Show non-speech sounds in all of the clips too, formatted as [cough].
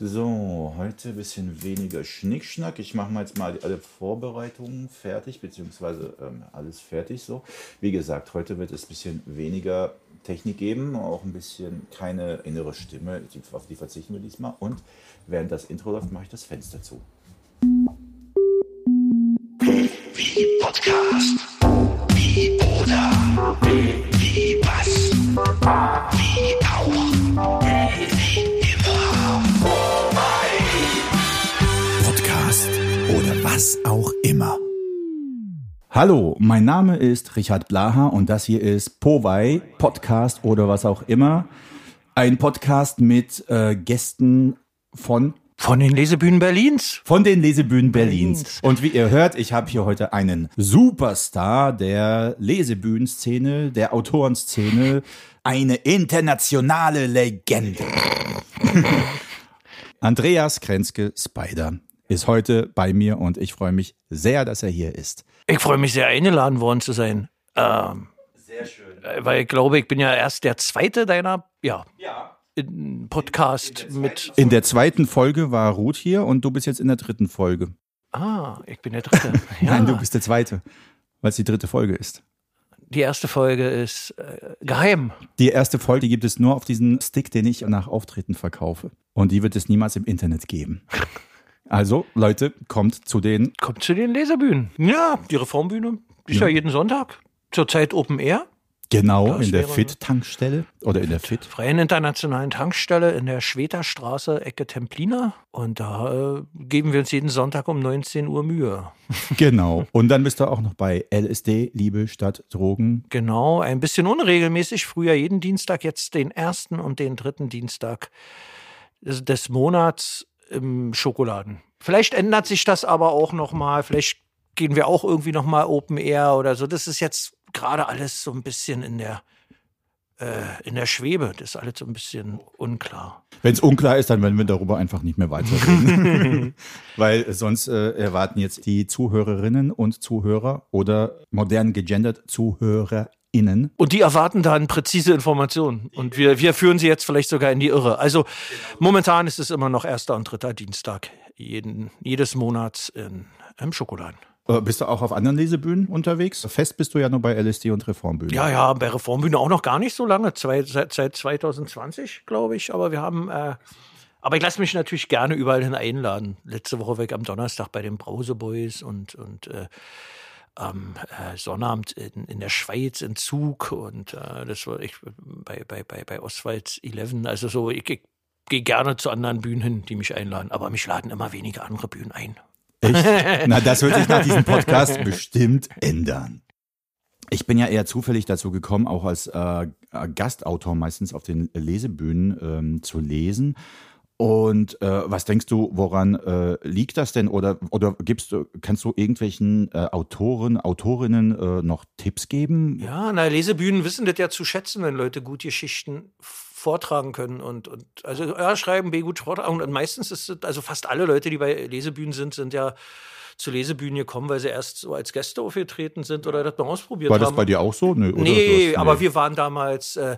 So, heute ein bisschen weniger Schnickschnack. Ich mache mal jetzt mal alle Vorbereitungen fertig, beziehungsweise ähm, alles fertig so. Wie gesagt, heute wird es ein bisschen weniger Technik geben, auch ein bisschen keine innere Stimme, auf die verzichten wir diesmal. Und während das Intro läuft, mache ich das Fenster zu. Wie Podcast. Wie oder. Wie was. Wie auch. Wie Podcast oder was auch immer. Hallo, mein Name ist Richard Blaha und das hier ist Powei Podcast oder was auch immer. Ein Podcast mit äh, Gästen von Von den Lesebühnen Berlins. von den Lesebühnen Berlins. Berlins. Und wie ihr hört, ich habe hier heute einen Superstar der Lesebühnenszene, der Autorenszene, eine internationale Legende. [laughs] Andreas Krenzke Spider ist heute bei mir und ich freue mich sehr, dass er hier ist. Ich freue mich sehr, eingeladen worden zu sein. Ähm, Sehr schön. äh, weil ich glaube, ich bin ja erst der zweite deiner ja, in- Podcast mit. In der zweiten Folge war Ruth hier und du bist jetzt in der dritten Folge. Ah, ich bin der dritte. [laughs] Ja, Nein, du bist der zweite, weil es die dritte Folge ist. die erste Folge ist äh, geheim. Die erste Folge gibt es nur auf diesen Stick, den ich nach Auftreten verkaufe. Und die wird es niemals im Internet geben. [laughs] Also, Leute, kommt zu den. Kommt zu den Lesebühnen. Ja, die Reformbühne ist ja. jeden Sonntag. Zurzeit Open Air. Genau, Das in der FIT-Tankstelle oder in der FIT. Freien Internationalen Tankstelle in der Schweterstraße, Ecke Templiner. Und da äh, geben wir uns jeden Sonntag um 19 Uhr Mühe. [laughs] [laughs] Genau. Und dann bist du auch noch bei LSD, Liebe statt Drogen. Genau, ein bisschen unregelmäßig. Früher jeden Dienstag, jetzt den ersten und den dritten Dienstag des Monats im Schokoladen. Vielleicht ändert sich das aber auch noch mal. Vielleicht gehen wir auch irgendwie noch mal Open Air oder so. Das ist jetzt gerade alles so ein bisschen in der äh, in der Schwebe. Das ist alles so ein bisschen unklar. Wenn es unklar ist, dann werden wir darüber einfach nicht mehr weiterreden. [laughs] Weil sonst äh, erwarten jetzt die Zuhörerinnen und Zuhörer oder modern gegendert ZuhörerInnen. Und die erwarten dann präzise Informationen. Und wir, wir führen sie jetzt vielleicht sogar in die Irre. Also momentan ist es immer noch erster und dritter Dienstag jeden, jedes Monats in, im Schokoladen. Äh, bist du auch auf anderen Lesebühnen unterwegs? Fest bist du ja nur bei LSD und Reformbühnen. Ja, ja, bei Reformbühne auch noch gar nicht so lange, zwei, seit, seit 2020, glaube ich. Aber wir haben, äh, aber ich lasse mich natürlich gerne überall hin einladen. Letzte Woche ich am Donnerstag bei den Brauseboys und, und äh, am äh, Sonnabend in, in der Schweiz in Zug und äh, das war ich bei, bei, bei, bei Oswald 11. Also so, ich, ich gehe gerne zu anderen Bühnen hin, die mich einladen. Aber mich laden immer weniger andere Bühnen ein. Echt? [laughs] Na, das wird sich nach diesem Podcast bestimmt ändern. Ich bin ja eher zufällig dazu gekommen, auch als äh, Gastautor meistens auf den Lesebühnen ähm, zu lesen. Und äh, was denkst du, woran äh, liegt das denn? Oder, oder gibst du, kannst du irgendwelchen äh, Autoren, Autorinnen äh, noch Tipps geben? Ja, na, Lesebühnen wissen das ja zu schätzen, wenn Leute gut Geschichten vortragen können und, und also ja, schreiben, B gut vortragen. Und meistens ist es, also fast alle Leute, die bei Lesebühnen sind, sind ja zu Lesebühnen gekommen, weil sie erst so als Gäste aufgetreten sind oder das mal ausprobiert War haben. das bei dir auch so? Nö? Nee, hast- aber wir waren damals äh,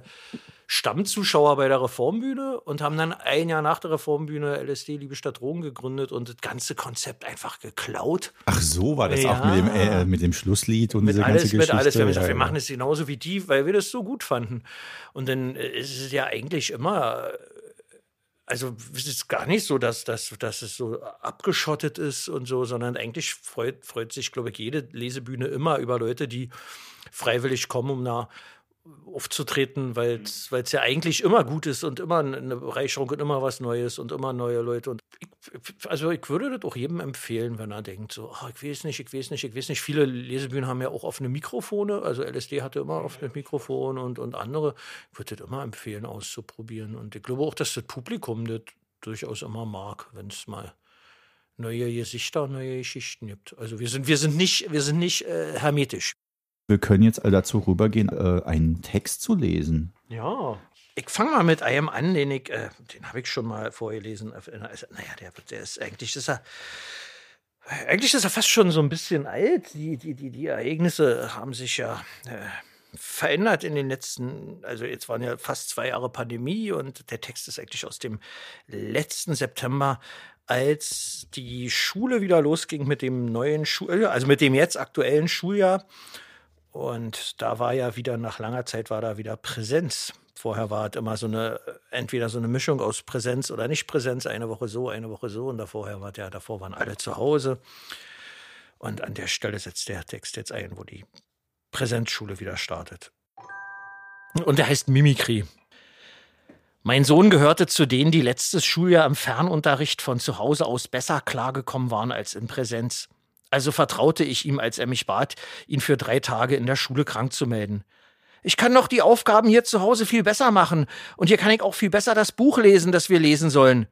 Stammzuschauer bei der Reformbühne und haben dann ein Jahr nach der Reformbühne LSD Liebe statt Drogen gegründet und das ganze Konzept einfach geklaut. Ach so, war das Ja. auch mit dem, äh, mit dem Schlusslied und Mit diese alles, ganze mit Geschichte? alles. Wir haben gesagt, wir machen es genauso wie die, weil wir das so gut fanden. Und dann äh, ist es ja eigentlich immer, äh, also es ist gar nicht so, dass, dass, dass es so abgeschottet ist und so, sondern eigentlich freut, freut sich, glaube ich, jede Lesebühne immer über Leute, die freiwillig kommen, um da aufzutreten, weil es ja eigentlich immer gut ist und immer eine Bereicherung und immer was Neues und immer neue Leute. Und ich, also ich würde das auch jedem empfehlen, wenn er denkt, so, ach, ich weiß nicht, ich weiß nicht, ich weiß nicht. Viele Lesebühnen haben ja auch offene Mikrofone, also LSD hatte immer offene Mikrofon und, und andere. Ich würde das immer empfehlen, auszuprobieren. Und ich glaube auch, dass das Publikum das durchaus immer mag, wenn es mal neue Gesichter, neue Geschichten gibt. Also wir sind, wir sind nicht, wir sind nicht äh, hermetisch. Wir können jetzt all dazu rübergehen, äh, einen Text zu lesen. Ja. Ich fange mal mit einem an, den ich, äh, den habe ich schon mal vorgelesen. Naja, der, der ist eigentlich, ist er, eigentlich ist er fast schon so ein bisschen alt. Die, die, die, die Ereignisse haben sich ja äh, verändert in den letzten, also jetzt waren ja fast zwei Jahre Pandemie und der Text ist eigentlich aus dem letzten September, als die Schule wieder losging mit dem neuen Schuljahr, also mit dem jetzt aktuellen Schuljahr. Und da war ja wieder nach langer Zeit war da wieder Präsenz. Vorher war es immer so eine, entweder so eine Mischung aus Präsenz oder Nicht-Präsenz, eine Woche so, eine Woche so. Und davor war ja, davor waren alle zu Hause. Und an der Stelle setzt der Text jetzt ein, wo die Präsenzschule wieder startet. Und der heißt Mimikry. Mein Sohn gehörte zu denen, die letztes Schuljahr im Fernunterricht von zu Hause aus besser klargekommen waren als in Präsenz. Also vertraute ich ihm, als er mich bat, ihn für drei Tage in der Schule krank zu melden. Ich kann doch die Aufgaben hier zu Hause viel besser machen, und hier kann ich auch viel besser das Buch lesen, das wir lesen sollen.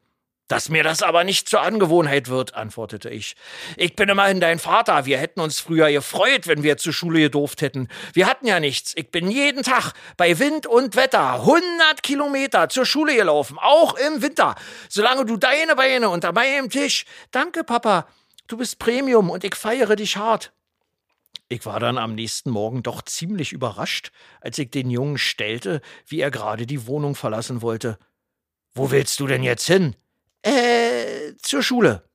Dass mir das aber nicht zur Angewohnheit wird, antwortete ich. Ich bin immerhin dein Vater. Wir hätten uns früher gefreut, wenn wir zur Schule gedurft hätten. Wir hatten ja nichts. Ich bin jeden Tag bei Wind und Wetter 100 Kilometer zur Schule gelaufen, auch im Winter. Solange du deine Beine unter meinem Tisch. Danke, Papa. Du bist Premium und ich feiere dich hart. Ich war dann am nächsten Morgen doch ziemlich überrascht, als ich den Jungen stellte, wie er gerade die Wohnung verlassen wollte. Wo willst du denn jetzt hin? Äh, zur Schule.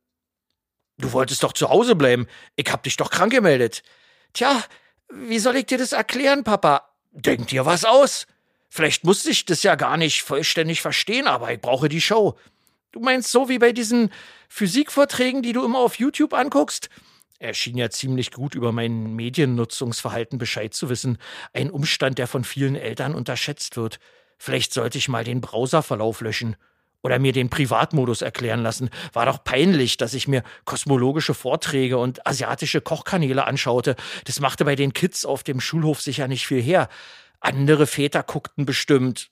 Du wolltest doch zu Hause bleiben. Ich hab dich doch krank gemeldet. Tja, wie soll ich dir das erklären, Papa? Denk dir was aus. Vielleicht musste ich das ja gar nicht vollständig verstehen, aber ich brauche die Show. Du meinst so wie bei diesen Physikvorträgen, die du immer auf YouTube anguckst? Er schien ja ziemlich gut über mein Mediennutzungsverhalten Bescheid zu wissen. Ein Umstand, der von vielen Eltern unterschätzt wird. Vielleicht sollte ich mal den Browserverlauf löschen oder mir den Privatmodus erklären lassen. War doch peinlich, dass ich mir kosmologische Vorträge und asiatische Kochkanäle anschaute. Das machte bei den Kids auf dem Schulhof sicher nicht viel her. Andere Väter guckten bestimmt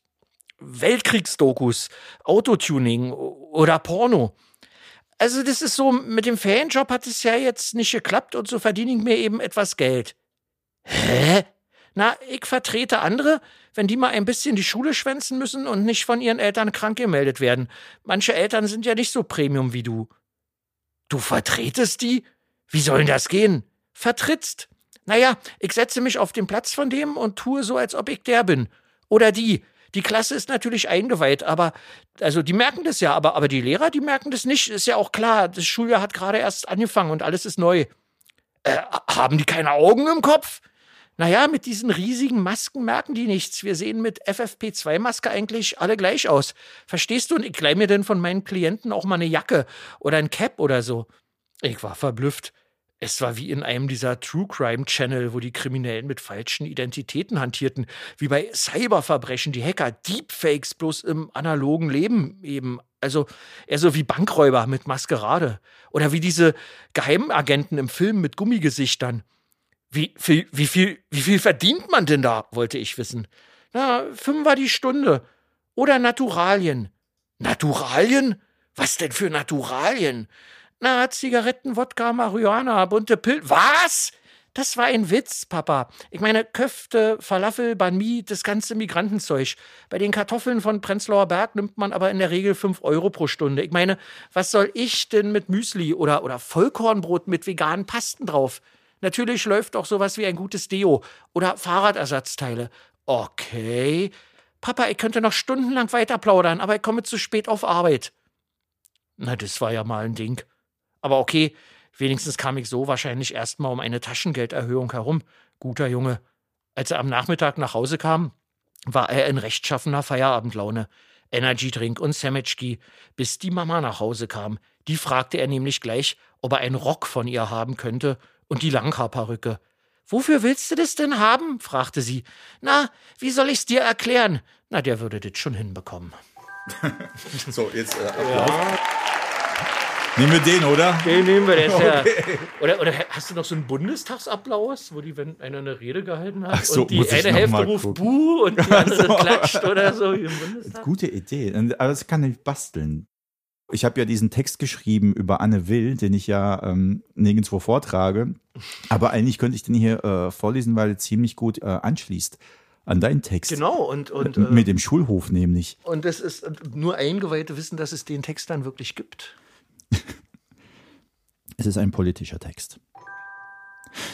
Weltkriegsdokus, Autotuning oder Porno. Also das ist so, mit dem Fanjob hat es ja jetzt nicht geklappt und so verdiene ich mir eben etwas Geld. Hä? Na, ich vertrete andere, wenn die mal ein bisschen die Schule schwänzen müssen und nicht von ihren Eltern krank gemeldet werden. Manche Eltern sind ja nicht so Premium wie du. Du vertretest die? Wie soll das gehen? Vertrittst. Naja, ich setze mich auf den Platz von dem und tue so, als ob ich der bin. Oder die. Die Klasse ist natürlich eingeweiht, aber, also die merken das ja, aber, aber die Lehrer, die merken das nicht. Ist ja auch klar, das Schuljahr hat gerade erst angefangen und alles ist neu. Äh, haben die keine Augen im Kopf? Naja, mit diesen riesigen Masken merken die nichts. Wir sehen mit FFP2-Maske eigentlich alle gleich aus. Verstehst du? Und ich leih mir denn von meinen Klienten auch mal eine Jacke oder ein Cap oder so. Ich war verblüfft. Es war wie in einem dieser True Crime Channel, wo die Kriminellen mit falschen Identitäten hantierten, wie bei Cyberverbrechen, die Hacker, Deepfakes bloß im analogen Leben eben. Also eher so wie Bankräuber mit Maskerade. Oder wie diese Geheimagenten im Film mit Gummigesichtern. Wie viel, wie viel, wie viel verdient man denn da, wollte ich wissen. Na, fünf war die Stunde. Oder Naturalien. Naturalien? Was denn für Naturalien? Na, Zigaretten, Wodka, Marihuana, bunte Pillen. Was? Das war ein Witz, Papa. Ich meine, Köfte, Falafel, Banmi, das ganze Migrantenzeug. Bei den Kartoffeln von Prenzlauer Berg nimmt man aber in der Regel fünf Euro pro Stunde. Ich meine, was soll ich denn mit Müsli oder, oder Vollkornbrot mit veganen Pasten drauf? Natürlich läuft auch sowas wie ein gutes Deo oder Fahrradersatzteile. Okay. Papa, ich könnte noch stundenlang weiter plaudern, aber ich komme zu spät auf Arbeit. Na, das war ja mal ein Ding. Aber okay, wenigstens kam ich so wahrscheinlich erstmal um eine Taschengelderhöhung herum. Guter Junge. Als er am Nachmittag nach Hause kam, war er in rechtschaffener Feierabendlaune. Energydrink und Sametschki, bis die Mama nach Hause kam. Die fragte er nämlich gleich, ob er einen Rock von ihr haben könnte und die Langhaarperücke. Wofür willst du das denn haben? fragte sie. Na, wie soll ich's dir erklären? Na, der würde das schon hinbekommen. [laughs] so, jetzt äh, Applaus. Ja. Nehmen wir den, oder? Den nehmen wir, der ist okay. ja. Oder, oder hast du noch so einen Bundestagsapplaus, wo die, wenn einer eine Rede gehalten hat so, und die eine Hälfte ruft. Buh und die [laughs] andere so. klatscht oder so im Bundestag? Gute Idee. Aber das kann ich basteln. Ich habe ja diesen Text geschrieben über Anne Will, den ich ja ähm, nirgendwo vortrage. Aber eigentlich könnte ich den hier äh, vorlesen, weil er ziemlich gut äh, anschließt an deinen Text. Genau, und, und äh, mit dem Schulhof nämlich. Und es ist nur Eingeweihte wissen, dass es den Text dann wirklich gibt. [laughs] es ist ein politischer Text.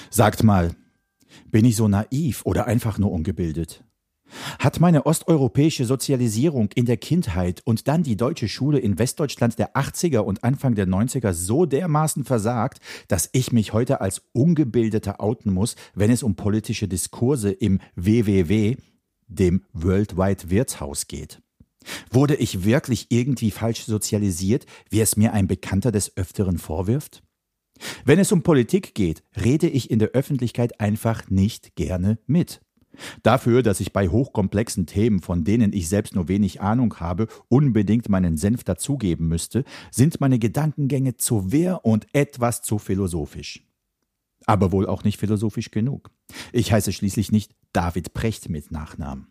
Sagt mal, Bin ich so naiv oder einfach nur ungebildet? Hat meine osteuropäische Sozialisierung in der Kindheit und dann die deutsche Schule in Westdeutschland der 80er und Anfang der 90er so dermaßen versagt, dass ich mich heute als Ungebildeter outen muss, wenn es um politische Diskurse im WWW, dem Worldwide Wirtshaus geht? Wurde ich wirklich irgendwie falsch sozialisiert, wie es mir ein Bekannter des Öfteren vorwirft? Wenn es um Politik geht, rede ich in der Öffentlichkeit einfach nicht gerne mit. Dafür, dass ich bei hochkomplexen Themen, von denen ich selbst nur wenig Ahnung habe, unbedingt meinen Senf dazugeben müsste, sind meine Gedankengänge zu wehr und etwas zu philosophisch. Aber wohl auch nicht philosophisch genug. Ich heiße schließlich nicht David Precht mit Nachnamen.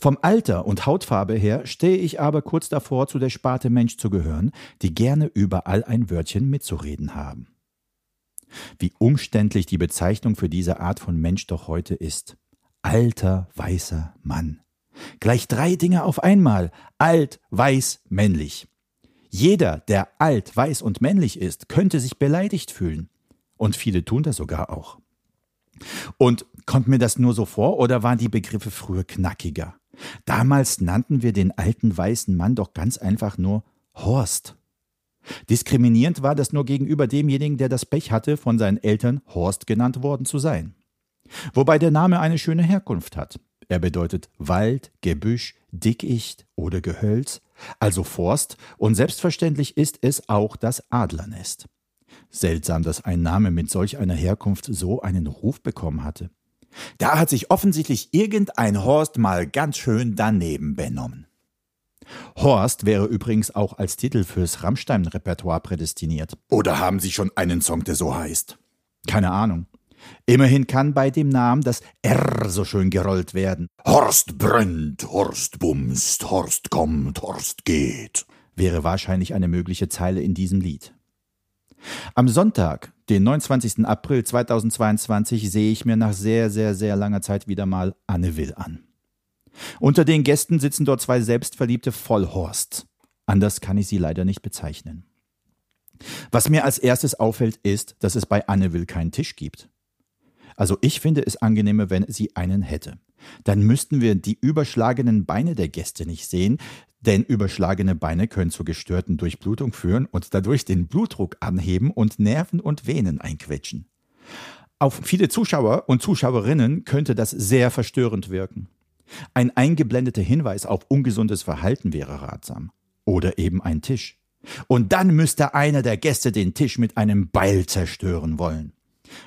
Vom Alter und Hautfarbe her stehe ich aber kurz davor, zu der Sparte Mensch zu gehören, die gerne überall ein Wörtchen mitzureden haben. Wie umständlich die Bezeichnung für diese Art von Mensch doch heute ist alter, weißer Mann. Gleich drei Dinge auf einmal. Alt, weiß, männlich. Jeder, der alt, weiß und männlich ist, könnte sich beleidigt fühlen. Und viele tun das sogar auch. Und kommt mir das nur so vor oder waren die Begriffe früher knackiger? Damals nannten wir den alten weißen Mann doch ganz einfach nur Horst. Diskriminierend war das nur gegenüber demjenigen, der das Pech hatte, von seinen Eltern Horst genannt worden zu sein. Wobei der Name eine schöne Herkunft hat. Er bedeutet Wald, Gebüsch, Dickicht oder Gehölz, also Forst, und selbstverständlich ist es auch das Adlernest. Seltsam, dass ein Name mit solch einer Herkunft so einen Ruf bekommen hatte. Da hat sich offensichtlich irgendein Horst mal ganz schön daneben benommen. Horst wäre übrigens auch als Titel fürs Rammstein-Repertoire prädestiniert. Oder haben Sie schon einen Song, der so heißt? Keine Ahnung. Immerhin kann bei dem Namen das R so schön gerollt werden. Horst brennt, Horst bumst, Horst kommt, Horst geht, wäre wahrscheinlich eine mögliche Zeile in diesem Lied. Am Sonntag, den 29. April 2022, sehe ich mir nach sehr, sehr, sehr langer Zeit wieder mal Anne Will an. Unter den Gästen sitzen dort zwei selbstverliebte Vollhorsts. Anders kann ich sie leider nicht bezeichnen. Was mir als erstes auffällt, ist, dass es bei Anne Will keinen Tisch gibt. Also ich finde es angenehmer, wenn sie einen hätte. Dann müssten wir die überschlagenen Beine der Gäste nicht sehen, denn überschlagene Beine können zur gestörten Durchblutung führen und dadurch den Blutdruck anheben und Nerven und Venen einquetschen. Auf viele Zuschauer und Zuschauerinnen könnte das sehr verstörend wirken. Ein eingeblendeter Hinweis auf ungesundes Verhalten wäre ratsam. Oder eben ein Tisch. Und dann müsste einer der Gäste den Tisch mit einem Beil zerstören wollen.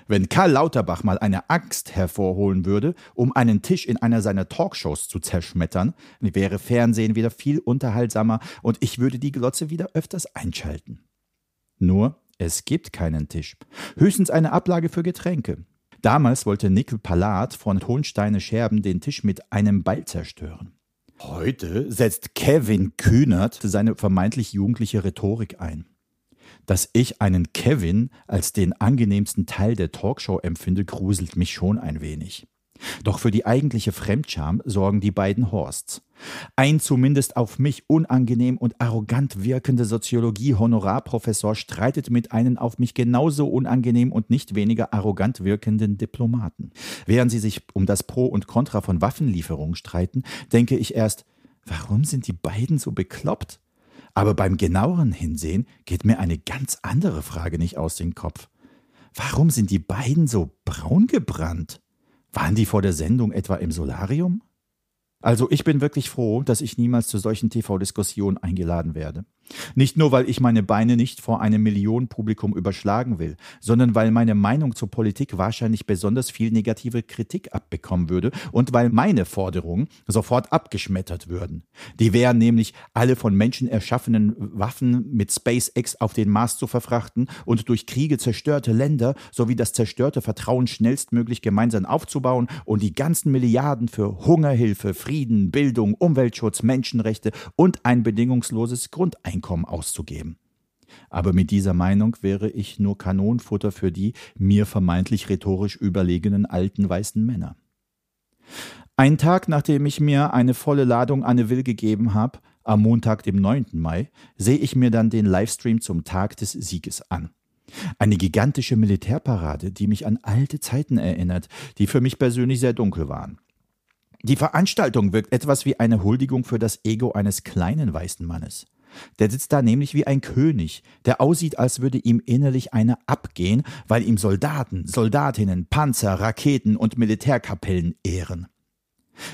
Wenn Karl Lauterbach mal eine Axt hervorholen würde, um einen Tisch in einer seiner Talkshows zu zerschmettern, wäre Fernsehen wieder viel unterhaltsamer und ich würde die Glotze wieder öfters einschalten. Nur, es gibt keinen Tisch. Höchstens eine Ablage für Getränke. Damals wollte Nickel Palat von Hohensteine Scherben den Tisch mit einem Ball zerstören. Heute setzt Kevin Kühnert seine vermeintlich jugendliche Rhetorik ein. Dass ich einen Kevin als den angenehmsten Teil der Talkshow empfinde, gruselt mich schon ein wenig. Doch für die eigentliche Fremdscham sorgen die beiden Horsts. Ein zumindest auf mich unangenehm und arrogant wirkender Soziologie-Honorarprofessor streitet mit einem auf mich genauso unangenehm und nicht weniger arrogant wirkenden Diplomaten. Während sie sich um das Pro und Contra von Waffenlieferungen streiten, denke ich erst, warum sind die beiden so bekloppt? Aber beim genaueren Hinsehen geht mir eine ganz andere Frage nicht aus dem Kopf. Warum sind die beiden so braun gebrannt? Waren die vor der Sendung etwa im Solarium? Also ich bin wirklich froh, dass ich niemals zu solchen TV-Diskussionen eingeladen werde. Nicht nur, weil ich meine Beine nicht vor einem Millionenpublikum überschlagen will, sondern weil meine Meinung zur Politik wahrscheinlich besonders viel negative Kritik abbekommen würde und weil meine Forderungen sofort abgeschmettert würden. Die wären nämlich, alle von Menschen erschaffenen Waffen mit SpaceX auf den Mars zu verfrachten und durch Kriege zerstörte Länder sowie das zerstörte Vertrauen schnellstmöglich gemeinsam aufzubauen und die ganzen Milliarden für Hungerhilfe, Frieden, Bildung, Umweltschutz, Menschenrechte und ein bedingungsloses Grundeinkommen auszugeben. Aber mit dieser Meinung wäre ich nur Kanonenfutter für die mir vermeintlich rhetorisch überlegenen alten weißen Männer. Einen Tag nachdem ich mir eine volle Ladung Anne Will gegeben habe, am Montag, dem 9. Mai, sehe ich mir dann den Livestream zum Tag des Sieges an. Eine gigantische Militärparade, die mich an alte Zeiten erinnert, die für mich persönlich sehr dunkel waren. Die Veranstaltung wirkt etwas wie eine Huldigung für das Ego eines kleinen weißen Mannes. Der sitzt da nämlich wie ein König, der aussieht, als würde ihm innerlich einer abgehen, weil ihm Soldaten, Soldatinnen, Panzer, Raketen und Militärkapellen ehren.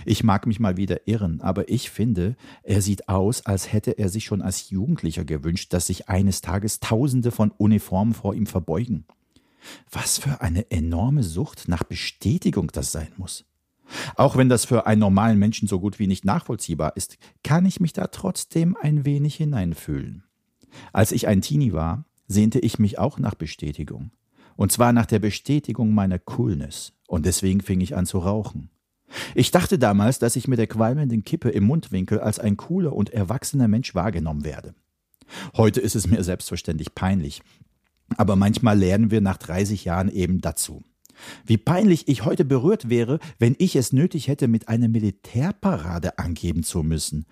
Ich mag mich mal wieder irren, aber ich finde, er sieht aus, als hätte er sich schon als Jugendlicher gewünscht, dass sich eines Tages Tausende von Uniformen vor ihm verbeugen. Was für eine enorme Sucht nach Bestätigung das sein muss. Auch wenn das für einen normalen Menschen so gut wie nicht nachvollziehbar ist, kann ich mich da trotzdem ein wenig hineinfühlen. Als ich ein Teenie war, sehnte ich mich auch nach Bestätigung. Und zwar nach der Bestätigung meiner Coolness. Und deswegen fing ich an zu rauchen. Ich dachte damals, dass ich mit der qualmenden Kippe im Mundwinkel als ein cooler und erwachsener Mensch wahrgenommen werde. Heute ist es mir selbstverständlich peinlich. Aber manchmal lernen wir nach 30 Jahren eben dazu. Wie peinlich ich heute berührt wäre, wenn ich es nötig hätte, mit einer Militärparade angeben zu müssen.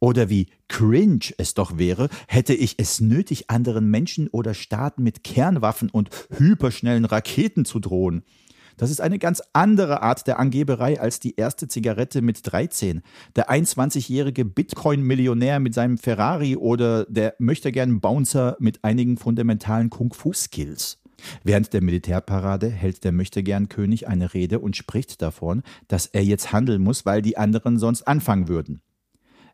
Oder wie cringe es doch wäre, hätte ich es nötig, anderen Menschen oder Staaten mit Kernwaffen und hyperschnellen Raketen zu drohen. Das ist eine ganz andere Art der Angeberei als die erste Zigarette mit 13. Der 21-jährige Bitcoin-Millionär mit seinem Ferrari oder der möchte gern Bouncer mit einigen fundamentalen Kung-Fu-Skills. Während der Militärparade hält der Möchtegern-König eine Rede und spricht davon, dass er jetzt handeln muss, weil die anderen sonst anfangen würden.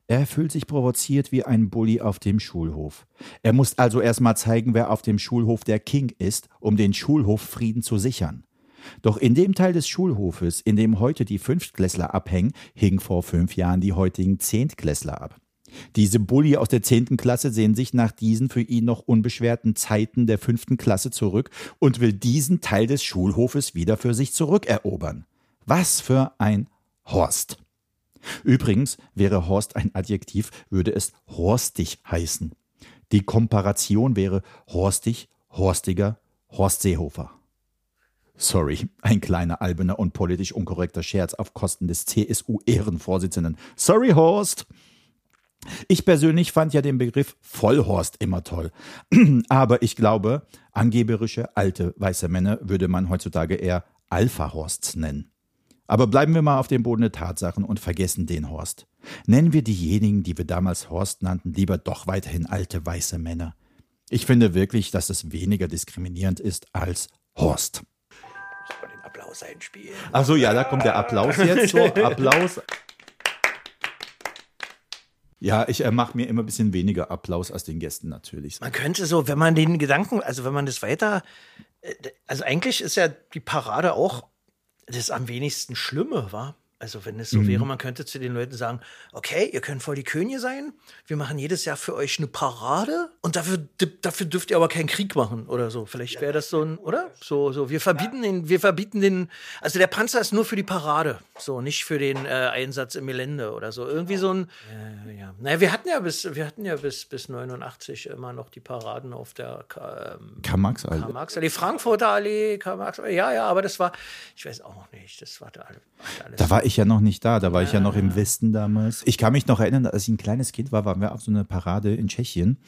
Er fühlt sich provoziert wie ein Bully auf dem Schulhof. Er muss also erstmal zeigen, wer auf dem Schulhof der King ist, um den Schulhoffrieden zu sichern. Doch in dem Teil des Schulhofes, in dem heute die Fünftklässler abhängen, hingen vor fünf Jahren die heutigen Zehntklässler ab. Diese Bulli aus der zehnten Klasse sehen sich nach diesen für ihn noch unbeschwerten Zeiten der fünften Klasse zurück und will diesen Teil des Schulhofes wieder für sich zurückerobern. Was für ein Horst! Übrigens wäre Horst ein Adjektiv, würde es horstig heißen. Die Komparation wäre horstig, horstiger, Horst Seehofer. Sorry, ein kleiner alberner und politisch unkorrekter Scherz auf Kosten des CSU-Ehrenvorsitzenden. Sorry, Horst! Ich persönlich fand ja den Begriff Vollhorst immer toll. [clears throat] Aber ich glaube, angeberische alte weiße Männer würde man heutzutage eher Alpha-Horsts nennen. Aber bleiben wir mal auf dem Boden der Tatsachen und vergessen den Horst. Nennen wir diejenigen, die wir damals Horst nannten, lieber doch weiterhin alte weiße Männer. Ich finde wirklich, dass es weniger diskriminierend ist als Horst. Ich soll den Applaus einspielen. Achso, ja, da kommt der Applaus jetzt. So, [laughs] Applaus. Ja, ich äh, mache mir immer ein bisschen weniger Applaus als den Gästen natürlich. Man könnte so, wenn man den Gedanken, also wenn man das weiter, äh, also eigentlich ist ja die Parade auch das am wenigsten Schlimme, war. Also wenn es so wäre, man könnte zu den Leuten sagen, okay, ihr könnt voll die Könige sein, wir machen jedes Jahr für euch eine Parade und dafür, dafür dürft ihr aber keinen Krieg machen oder so. Vielleicht wäre das so ein, oder? So, so, wir verbieten den, wir verbieten den, also der Panzer ist nur für die Parade, so, nicht für den äh, Einsatz im Gelände oder so. Irgendwie so ein, ja, ja. Naja, wir hatten ja bis, wir hatten ja bis, bis 89 immer noch die Paraden auf der ähm, Karl-Marx-Allee. Karl-Marx-Allee, Frankfurter Allee, Karl-Marx, ja, ja, aber das war, ich weiß auch nicht, das war da alles. Da war ich ja noch nicht da, da war ich ja noch im Westen damals. Ich kann mich noch erinnern, als ich ein kleines Kind war, waren wir auf so einer Parade in Tschechien.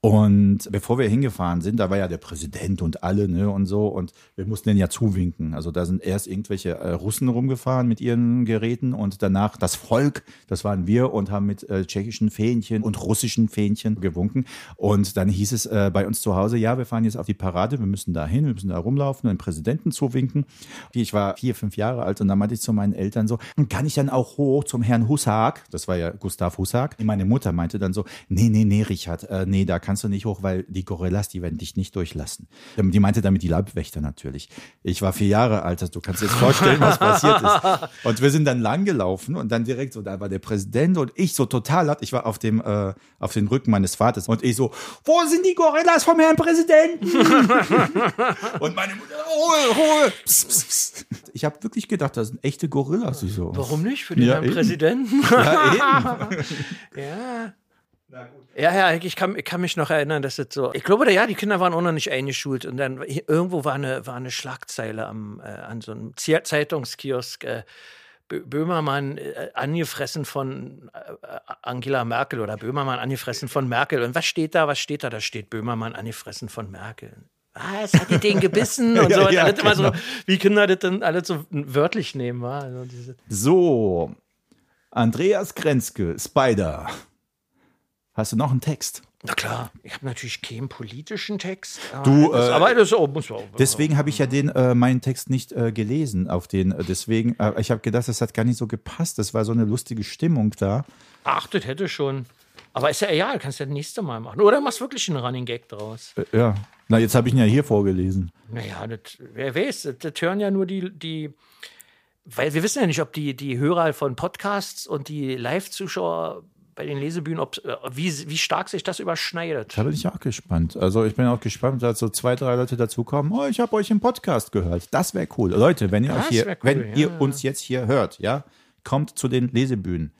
Und bevor wir hingefahren sind, da war ja der Präsident und alle, ne, und so. Und wir mussten denen ja zuwinken. Also da sind erst irgendwelche äh, Russen rumgefahren mit ihren Geräten und danach das Volk, das waren wir und haben mit äh, tschechischen Fähnchen und russischen Fähnchen gewunken. Und dann hieß es äh, bei uns zu Hause, ja, wir fahren jetzt auf die Parade, wir müssen da hin, wir müssen da rumlaufen, den Präsidenten zuwinken. Ich war vier, fünf Jahre alt und dann meinte ich zu meinen Eltern so, kann ich dann auch hoch zum Herrn Hussak? Das war ja Gustav Hussak. Meine Mutter meinte dann so, nee, nee, nee, Richard, äh, nee, da kannst du nicht hoch, weil die Gorillas, die werden dich nicht durchlassen. Ähm, Die meinte damit die Leibwächter natürlich. Ich war vier Jahre alt, also du kannst dir jetzt vorstellen, was passiert ist. [laughs] Und wir sind dann lang gelaufen und dann direkt so, da war der Präsident und ich so total laut. Ich war auf dem, äh, auf den Rücken meines Vaters und ich so, wo sind die Gorillas vom Herrn Präsidenten? [laughs] und meine Mutter, Ruhe, Ruhe. Psst, psst, psst. Ich habe wirklich gedacht, das sind echte Gorillas. Ich so, Warum nicht? Für den Ja, Herrn eben. Präsidenten? [laughs] Ja, eben. [laughs] Ja. Ja, ja, ich kann, ich kann mich noch erinnern, dass das so. Ich glaube, ja, die Kinder waren auch noch nicht eingeschult und dann irgendwo war eine, war eine Schlagzeile am, äh, an so einem Zeitungskiosk. Äh, Bö- Böhmermann äh, angefressen von äh, Angela Merkel oder Böhmermann angefressen von Merkel. Und was steht da? Was steht da? Da steht Böhmermann angefressen von Merkel. Ah, es hat dir den gebissen und [laughs] so. Ja, und ja, alles immer so, genau. wie Kinder das dann alle so wörtlich nehmen. Wa? Also So, Andreas Grenzke, Spider. Hast du noch einen Text? na klar, ich habe natürlich keinen politischen Text. Du, das, äh, aber das auch, muss auch. Deswegen habe ich ja den äh, meinen Text nicht äh, gelesen auf den. Äh, deswegen, äh, ich habe gedacht, das hat gar nicht so gepasst. Das war so eine lustige Stimmung da. Ach, das hätte schon. Aber ist ja egal, kannst du das nächste Mal machen. Oder machst wirklich einen Running Gag draus. Äh, ja. Na, jetzt habe ich ihn ja hier vorgelesen. Naja, das, wer weiß, das, das hören ja nur die, die, weil wir wissen ja nicht, ob die, die Hörer von Podcasts und die Live-Zuschauer bei den Lesebühnen, ob, äh, wie, wie stark sich das überschneidet. Da bin ich auch gespannt. Also ich bin auch gespannt, dass so zwei, drei Leute dazukommen. Oh, ich habe euch im Podcast gehört. Das wäre cool. Leute, wenn ihr Das euch hier, cool, wenn ja, ihr uns jetzt hier hört, ja, kommt zu den Lesebühnen.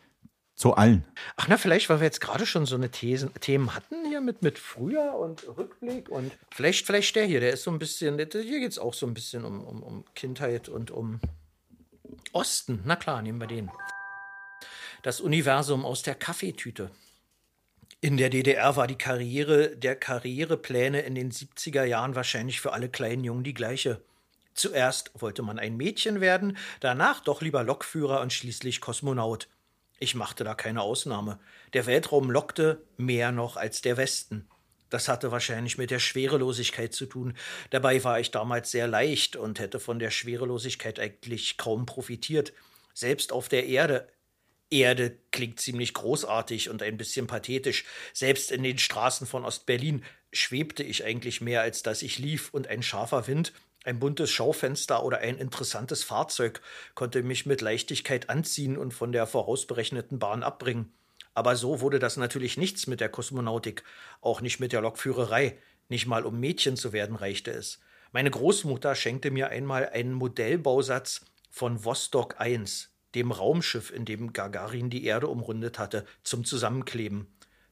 Zu allen. Ach na, vielleicht, weil wir jetzt gerade schon so eine Thesen, Themen hatten hier mit, mit Früher und Rückblick und vielleicht, vielleicht der hier, der ist so ein bisschen, hier geht es auch so ein bisschen um, um, um Kindheit und um Osten. Na klar, nehmen wir den. Das Universum aus der Kaffeetüte. In der DDR war die Karriere der Karrierepläne in den 70er Jahren wahrscheinlich für alle kleinen Jungen die gleiche. Zuerst wollte man ein Mädchen werden, danach doch lieber Lokführer und schließlich Kosmonaut. Ich machte da keine Ausnahme. Der Weltraum lockte mehr noch als der Westen. Das hatte wahrscheinlich mit der Schwerelosigkeit zu tun. Dabei war ich damals sehr leicht und hätte von der Schwerelosigkeit eigentlich kaum profitiert. Selbst auf der Erde Erde klingt ziemlich großartig und ein bisschen pathetisch. Selbst in den Straßen von Ostberlin schwebte ich eigentlich mehr, als dass ich lief, und ein scharfer Wind, ein buntes Schaufenster oder ein interessantes Fahrzeug konnte mich mit Leichtigkeit anziehen und von der vorausberechneten Bahn abbringen. Aber so wurde das natürlich nichts mit der Kosmonautik, auch nicht mit der Lokführerei. Nicht mal um Mädchen zu werden reichte es. Meine Großmutter schenkte mir einmal einen Modellbausatz von Vostok 1, dem Raumschiff, in dem Gagarin die Erde umrundet hatte, zum Zusammenkleben.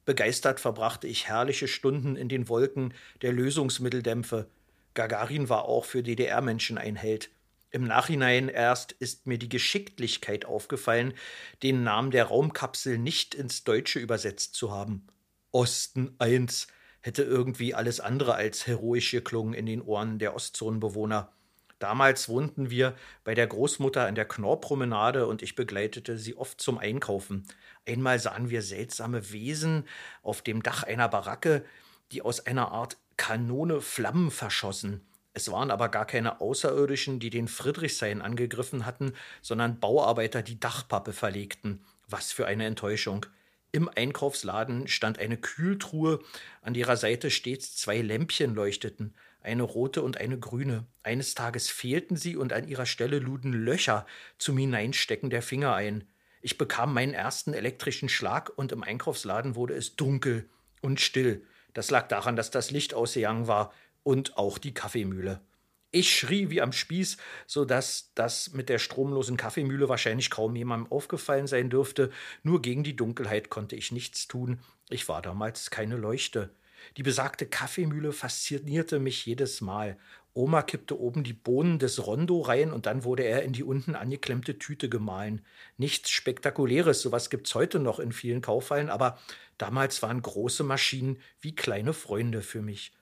Begeistert verbrachte ich herrliche Stunden in den Wolken der Lösungsmitteldämpfe. Gagarin war auch für DDR-Menschen ein Held. Im Nachhinein erst ist mir die Geschicklichkeit aufgefallen, den Namen der Raumkapsel nicht ins Deutsche übersetzt zu haben. Osten 1 hätte irgendwie alles andere als heroisch geklungen in den Ohren der Ostzonenbewohner. Damals wohnten wir bei der Großmutter an der Knorrpromenade und ich begleitete sie oft zum Einkaufen. Einmal sahen wir seltsame Wesen auf dem Dach einer Baracke, die aus einer Art Kanone Flammen verschossen. Es waren aber gar keine Außerirdischen, die den Friedrichshain angegriffen hatten, sondern Bauarbeiter, die Dachpappe verlegten. Was für eine Enttäuschung. Im Einkaufsladen stand eine Kühltruhe, an ihrer Seite stets zwei Lämpchen leuchteten, eine rote und eine grüne. Eines Tages fehlten sie und an ihrer Stelle luden Löcher zum Hineinstecken der Finger ein. Ich bekam meinen ersten elektrischen Schlag und im Einkaufsladen wurde es dunkel und still. Das lag daran, dass das Licht ausgegangen war und auch die Kaffeemühle. Ich schrie wie am Spieß, so dass das mit der stromlosen Kaffeemühle wahrscheinlich kaum jemandem aufgefallen sein dürfte. Nur gegen die Dunkelheit konnte ich nichts tun. Ich war damals keine Leuchte. Die besagte Kaffeemühle faszinierte mich jedes Mal. Oma kippte oben die Bohnen des Rondo rein und dann wurde er in die unten angeklemmte Tüte gemahlen. Nichts Spektakuläres, sowas gibt's heute noch in vielen Kaufhallen, aber damals waren große Maschinen wie kleine Freunde für mich.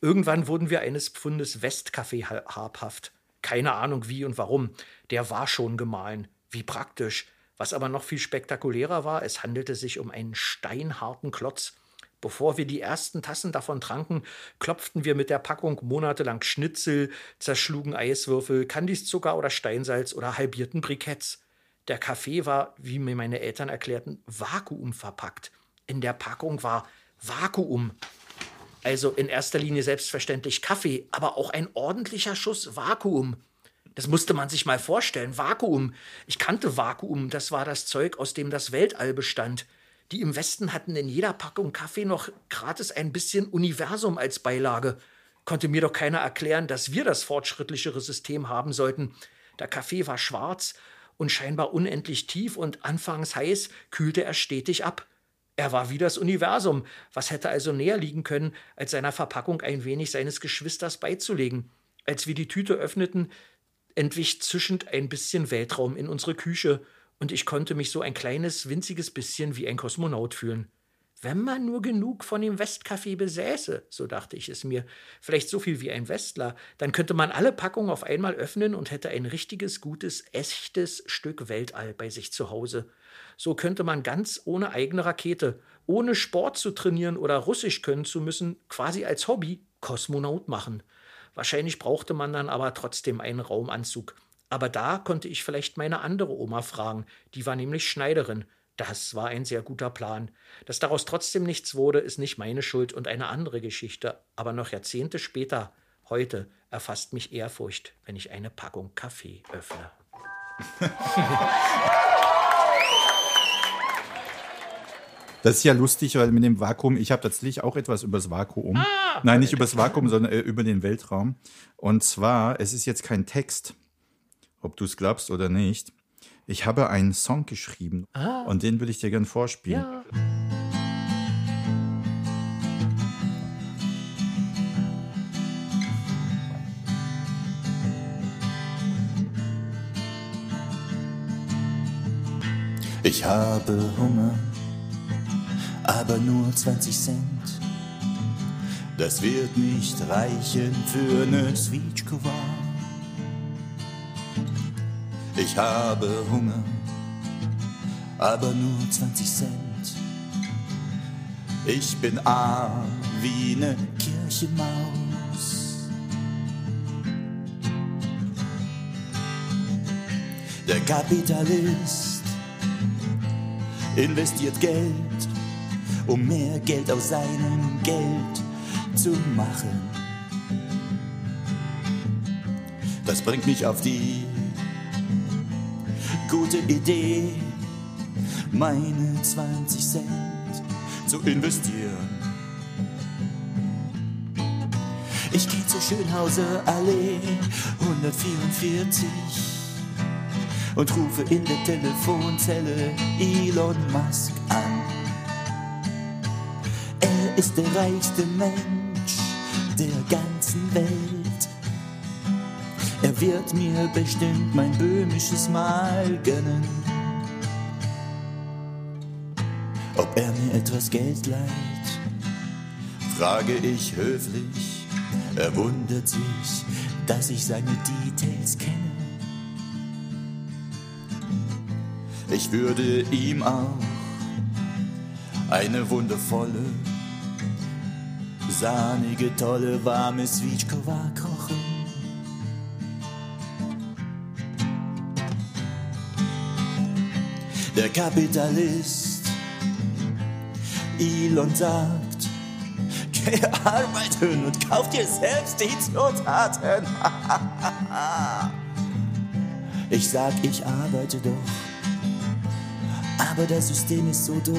Irgendwann wurden wir eines Pfundes Westkaffee ha- habhaft. Keine Ahnung wie und warum. Der war schon gemahlen. Wie praktisch. Was aber noch viel spektakulärer war, es handelte sich um einen steinharten Klotz. Bevor wir die ersten Tassen davon tranken, klopften wir mit der Packung monatelang Schnitzel, zerschlugen Eiswürfel, Kandiszucker oder Steinsalz oder halbierten Briketts. Der Kaffee war, wie mir meine Eltern erklärten, vakuumverpackt. In der Packung war Vakuum. Also in erster Linie selbstverständlich Kaffee, aber auch ein ordentlicher Schuss Vakuum. Das musste man sich mal vorstellen. Vakuum. Ich kannte Vakuum. Das war das Zeug, aus dem das Weltall bestand. Die im Westen hatten in jeder Packung Kaffee noch gratis ein bisschen Universum als Beilage. Konnte mir doch keiner erklären, dass wir das fortschrittlichere System haben sollten. Der Kaffee war schwarz und scheinbar unendlich tief und anfangs heiß kühlte er stetig ab. Er war wie das Universum. Was hätte also näher liegen können, als seiner Verpackung ein wenig seines Geschwisters beizulegen? Als wir die Tüte öffneten, entwich zischend ein bisschen Weltraum in unsere Küche und ich konnte mich so ein kleines, winziges bisschen wie ein Kosmonaut fühlen. Wenn man nur genug von dem Westcafé besäße, so dachte ich es mir, vielleicht so viel wie ein Westler, dann könnte man alle Packungen auf einmal öffnen und hätte ein richtiges, gutes, echtes Stück Weltall bei sich zu Hause. So könnte man ganz ohne eigene Rakete, ohne Sport zu trainieren oder Russisch können zu müssen, quasi als Hobby Kosmonaut machen. Wahrscheinlich brauchte man dann aber trotzdem einen Raumanzug. Aber da konnte ich vielleicht meine andere Oma fragen, die war nämlich Schneiderin. Das war ein sehr guter Plan. Dass daraus trotzdem nichts wurde, ist nicht meine Schuld und eine andere Geschichte. Aber noch Jahrzehnte später, heute, erfasst mich Ehrfurcht, wenn ich eine Packung Kaffee öffne. [laughs] Das ist ja lustig, weil mit dem Vakuum, ich habe tatsächlich auch etwas über das Vakuum. Ah, Nein, nicht über das Vakuum, sondern äh, über den Weltraum. Und zwar, es ist jetzt kein Text, ob du es glaubst oder nicht. Ich habe einen Song geschrieben ah. und den will ich dir gern vorspielen. Ja. Ich habe Hunger, aber nur 20 Cent. Das wird nicht reichen für eine Switchkova. Ich habe Hunger, aber nur 20 Cent. Ich bin arm wie ne Kirchenmaus. Der Kapitalist investiert Geld, um mehr Geld aus seinem Geld zu machen. Das bringt mich auf die gute Idee, meine 20 Cent zu investieren. Ich gehe zur Schönhauser Allee 144 und rufe in der Telefonzelle Elon Musk an. Er ist der reichste Mensch der ganzen Welt. Wird mir bestimmt mein böhmisches Mal gönnen. Ob er mir etwas Geld leiht, frage ich höflich. Er wundert sich, dass ich seine Details kenne. Ich würde ihm auch eine wundervolle, sahnige, tolle, warme Switchkova der Kapitalist. Elon sagt, geh arbeiten und kauf dir selbst die Zutaten. [laughs] ich sag, ich arbeite doch, aber das System ist so doof.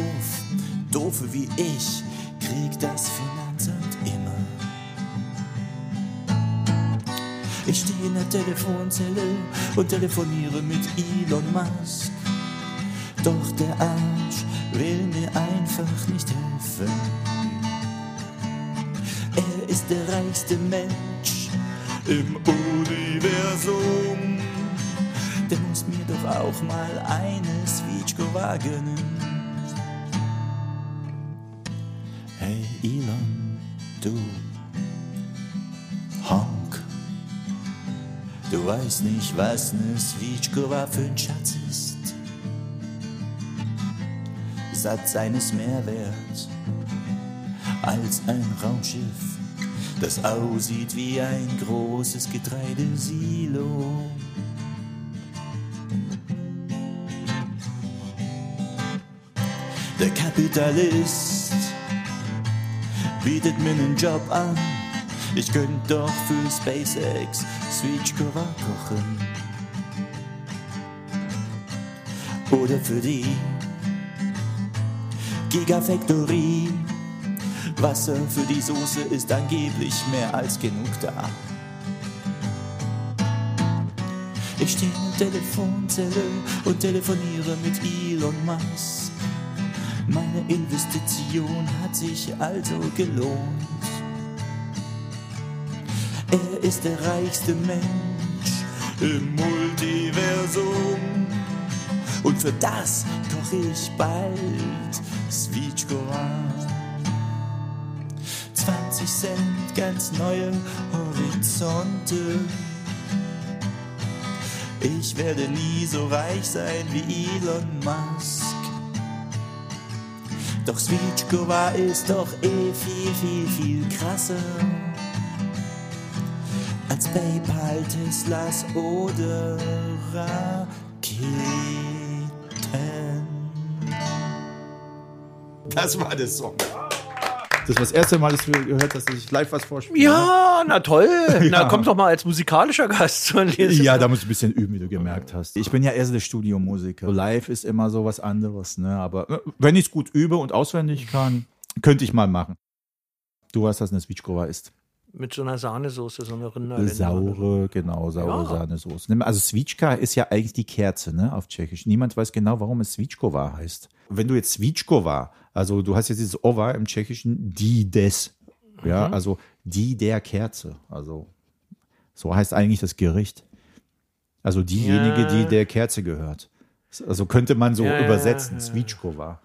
Doofe wie ich krieg das Finanzamt immer. Ich stehe in der Telefonzelle und telefoniere mit Elon Musk. Doch der Arsch will mir einfach nicht helfen. Er ist der reichste Mensch im Universum. Der muss mir doch auch mal eine Switchko wagen. Hey Elon, du Honk. Du weißt nicht, was ne Switchkova für ein Schatz ist. Satz seines Mehrwerts als ein Raumschiff, das aussieht wie ein großes Getreidesilo. Der Kapitalist bietet mir einen Job an. Ich könnte doch für SpaceX Switchkova kochen. Oder für die Gigafactory. Wasser für die Soße ist angeblich mehr als genug da. Ich stehe in der Telefonzelle und telefoniere mit Elon Musk. Meine Investition hat sich also gelohnt. Er ist der reichste Mensch im Multiversum. Und für das koch ich bald Svitschkova. 20 Cent, ganz neue Horizonte. Ich werde nie so reich sein wie Elon Musk. Doch Svitschkova ist doch eh viel, viel, viel krasser als PayPal, Teslas oder Raketen. Das war der Song. Das war das erste Mal, dass du gehört hast, dass ich live was vorspiele. Ja, na toll. [laughs] Na, Ja. komm doch mal als musikalischer Gast zur Lese. Ja, da musst du ein bisschen üben, wie du gemerkt hast. Ich bin ja eher so der Studiomusiker. Live ist immer so was anderes, ne? Aber äh, wenn ich es gut übe und auswendig kann, könnte ich mal machen. Du weißt, was eine Switchkova ist. Mit so einer Sahnesoße, so einer Rinderlende. Saure, genau, saure Ja. Sahnesoße. Also Switschka ist ja eigentlich die Kerze, ne, auf Tschechisch. Niemand weiß genau, warum es Switschkova heißt. Wenn du jetzt Switschkova, also du hast jetzt dieses Ova im Tschechischen, die des, ja, also die der Kerze, also so heißt eigentlich das Gericht. Also diejenige, Ja. die der Kerze gehört. Also könnte man so ja, übersetzen, ja. Switschkova.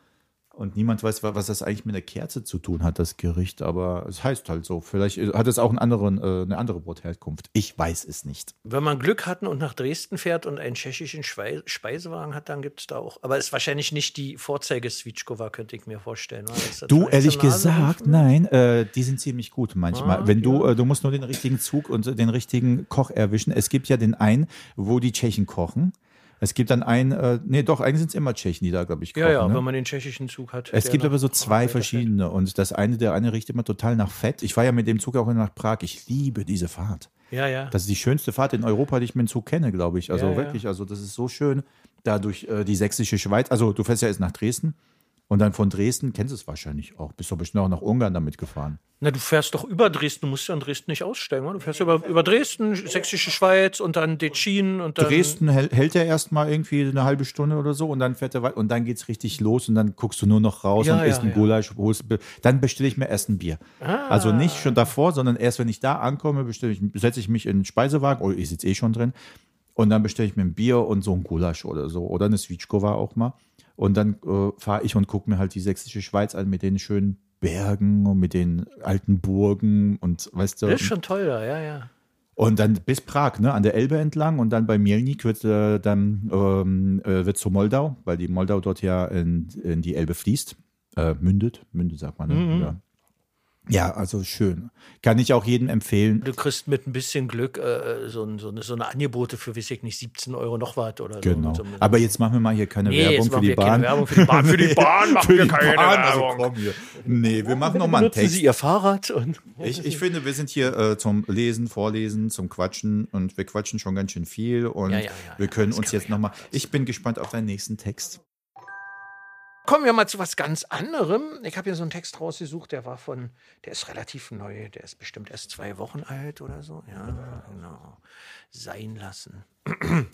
Und niemand weiß, wa- was das eigentlich mit der Kerze zu tun hat, das Gericht, aber es heißt halt so. Vielleicht hat es auch einen anderen, äh, eine andere Brotherkunft. Ich weiß es nicht. Wenn man Glück hat und nach Dresden fährt und einen tschechischen Speisewagen hat, dann gibt es da auch. Aber es ist wahrscheinlich nicht die Vorzeige-Switschkova, könnte ich mir vorstellen. Du, ehrlich gesagt, nein, äh, die sind ziemlich gut manchmal. Ah, Wenn du, ja. äh, du musst nur den richtigen Zug und den richtigen Koch erwischen. Es gibt ja den einen, wo die Tschechen kochen. Es gibt dann einen, äh, nee, doch, eigentlich sind es immer Tschechen, die da, glaube ich, kochen. Ja, ja, ne? wenn man den tschechischen Zug hat. Es gibt aber so zwei verschiedene und das eine, der eine riecht immer total nach Fett. Ich war ja mit dem Zug auch nach Prag. Ich liebe diese Fahrt. Ja, ja. Das ist die schönste Fahrt in Europa, die ich mit dem Zug kenne, glaube ich. Also ja. wirklich, also das ist so schön. Da durch äh, die sächsische Schweiz, also du fährst ja jetzt nach Dresden und dann von Dresden, kennst du es wahrscheinlich auch, bist du bestimmt auch nach Ungarn damit gefahren. Na, du fährst doch über Dresden, du musst ja in Dresden nicht aussteigen, oder? Du fährst über, über Dresden, Sächsische Schweiz und dann Detschin und dann. Dresden hält, er erstmal irgendwie eine halbe Stunde oder so und dann fährt er weiter und dann geht's richtig los und dann guckst du nur noch raus Ja, und ja, isst ein ja. Gulasch, holst, dann bestelle ich mir erst ein Bier. Ah. Also nicht schon davor, sondern erst wenn ich da ankomme, bestelle ich, setze ich mich in den Speisewagen, oh, ich sitze eh schon drin und dann bestelle ich mir ein Bier und so ein Gulasch oder so oder eine Switschkova auch mal und dann äh, fahre ich und gucke mir halt die sächsische Schweiz an mit den schönen Bergen und mit den alten Burgen und weißt du, Das ist schon toll da, ja, ja. und dann bis Prag, ne, an der Elbe entlang und dann bei Mielnik wird äh, dann ähm, äh, wird zu Moldau, weil die Moldau dort ja in, in die Elbe fließt, äh, mündet, mündet sagt man. Ne? Ja. Ja, also schön. Kann ich auch jedem empfehlen. Du kriegst mit ein bisschen Glück äh, so, ein, so, eine, so eine Angebote für, weiß ich nicht, 17 Euro noch was oder Genau. so. so Aber jetzt machen wir mal hier keine Nee, Werbung für die Bahn. Werbung für die Bahn. Für die [laughs] Bahn machen wir keine Bahn, also Werbung. komm hier. Nee, wir machen noch mal einen Text. Sie Ihr Fahrrad und. Ich, ich finde, wir sind hier äh, zum Lesen, Vorlesen, zum Quatschen und wir quatschen schon ganz schön viel und Ja, ja, ja, wir können uns jetzt nochmal. Ich bin gespannt auf deinen nächsten Text. Kommen wir mal zu was ganz anderem. Ich habe hier so einen Text rausgesucht, der war von, der ist relativ neu, der ist bestimmt erst zwei Wochen alt oder so. Ja, genau. Sein lassen. [clears throat]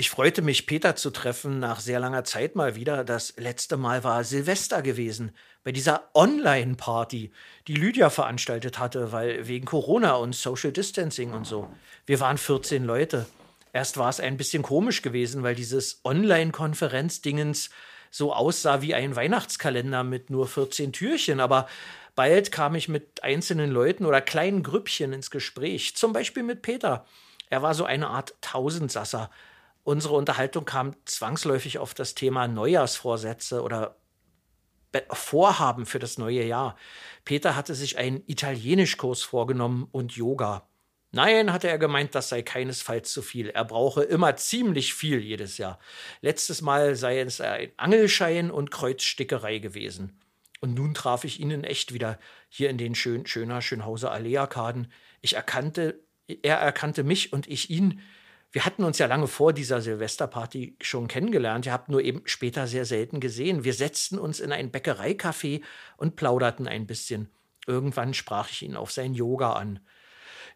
Ich freute mich, Peter zu treffen, nach sehr langer Zeit mal wieder. Das letzte Mal war Silvester gewesen, bei dieser Online-Party, die Lydia veranstaltet hatte, weil wegen Corona und Social Distancing und so. Wir waren 14 Leute. Erst war es ein bisschen komisch gewesen, weil dieses Online-Konferenz-Dingens so aussah wie ein Weihnachtskalender mit nur 14 Türchen. Aber bald kam ich mit einzelnen Leuten oder kleinen Grüppchen ins Gespräch, zum Beispiel mit Peter. Er war so eine Art Tausendsasser. Unsere Unterhaltung kam zwangsläufig auf das Thema Neujahrsvorsätze oder Be- Vorhaben für das neue Jahr. Peter hatte sich einen Italienischkurs vorgenommen und Yoga. Nein, hatte er gemeint, das sei keinesfalls zu viel. Er brauche immer ziemlich viel jedes Jahr. Letztes Mal sei es ein Angelschein und Kreuzstickerei gewesen. Und nun traf ich ihn in echt wieder, hier in den schön, schöner Schönhauser Allee-Arkaden. Ich erkannte, er erkannte mich und ich ihn. Wir hatten uns ja lange vor dieser Silvesterparty schon kennengelernt. Ihr habt nur eben später sehr selten gesehen. Wir setzten uns in ein Bäckereicafé und plauderten ein bisschen. Irgendwann sprach ich ihn auf sein Yoga an.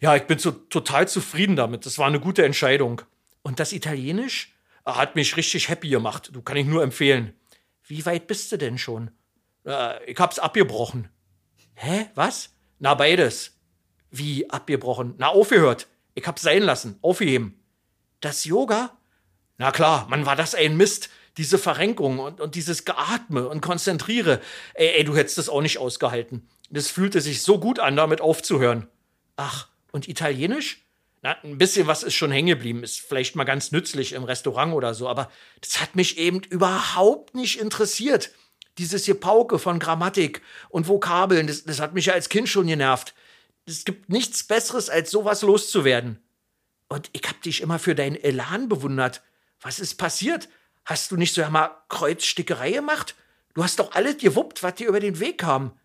Ja, ich bin so total zufrieden damit. Das war eine gute Entscheidung. Und das Italienisch Ah, hat mich richtig happy gemacht. Du kann ich nur empfehlen. Wie weit bist du denn schon? Äh, ich hab's abgebrochen. Hä? Was? Na, beides. Wie abgebrochen? Na, aufgehört. Ich hab's sein lassen. Aufgeheben. Das Yoga? Na klar, man war das ein Mist. Diese Verrenkung und, und dieses Geatme und Konzentriere. Ey, ey, du hättest das auch nicht ausgehalten. Das fühlte sich so gut an, damit aufzuhören. Ach, und Italienisch? Na, ein bisschen was ist schon hängen geblieben, ist vielleicht mal ganz nützlich im Restaurant oder so, aber das hat mich eben überhaupt nicht interessiert. Dieses Gepauke von Grammatik und Vokabeln, das, das hat mich ja als Kind schon genervt. Es gibt nichts Besseres, als sowas loszuwerden. Und ich hab dich immer für deinen Elan bewundert. Was ist passiert? Hast du nicht so einmal Kreuzstickerei gemacht? Du hast doch alles gewuppt, was dir über den Weg kam.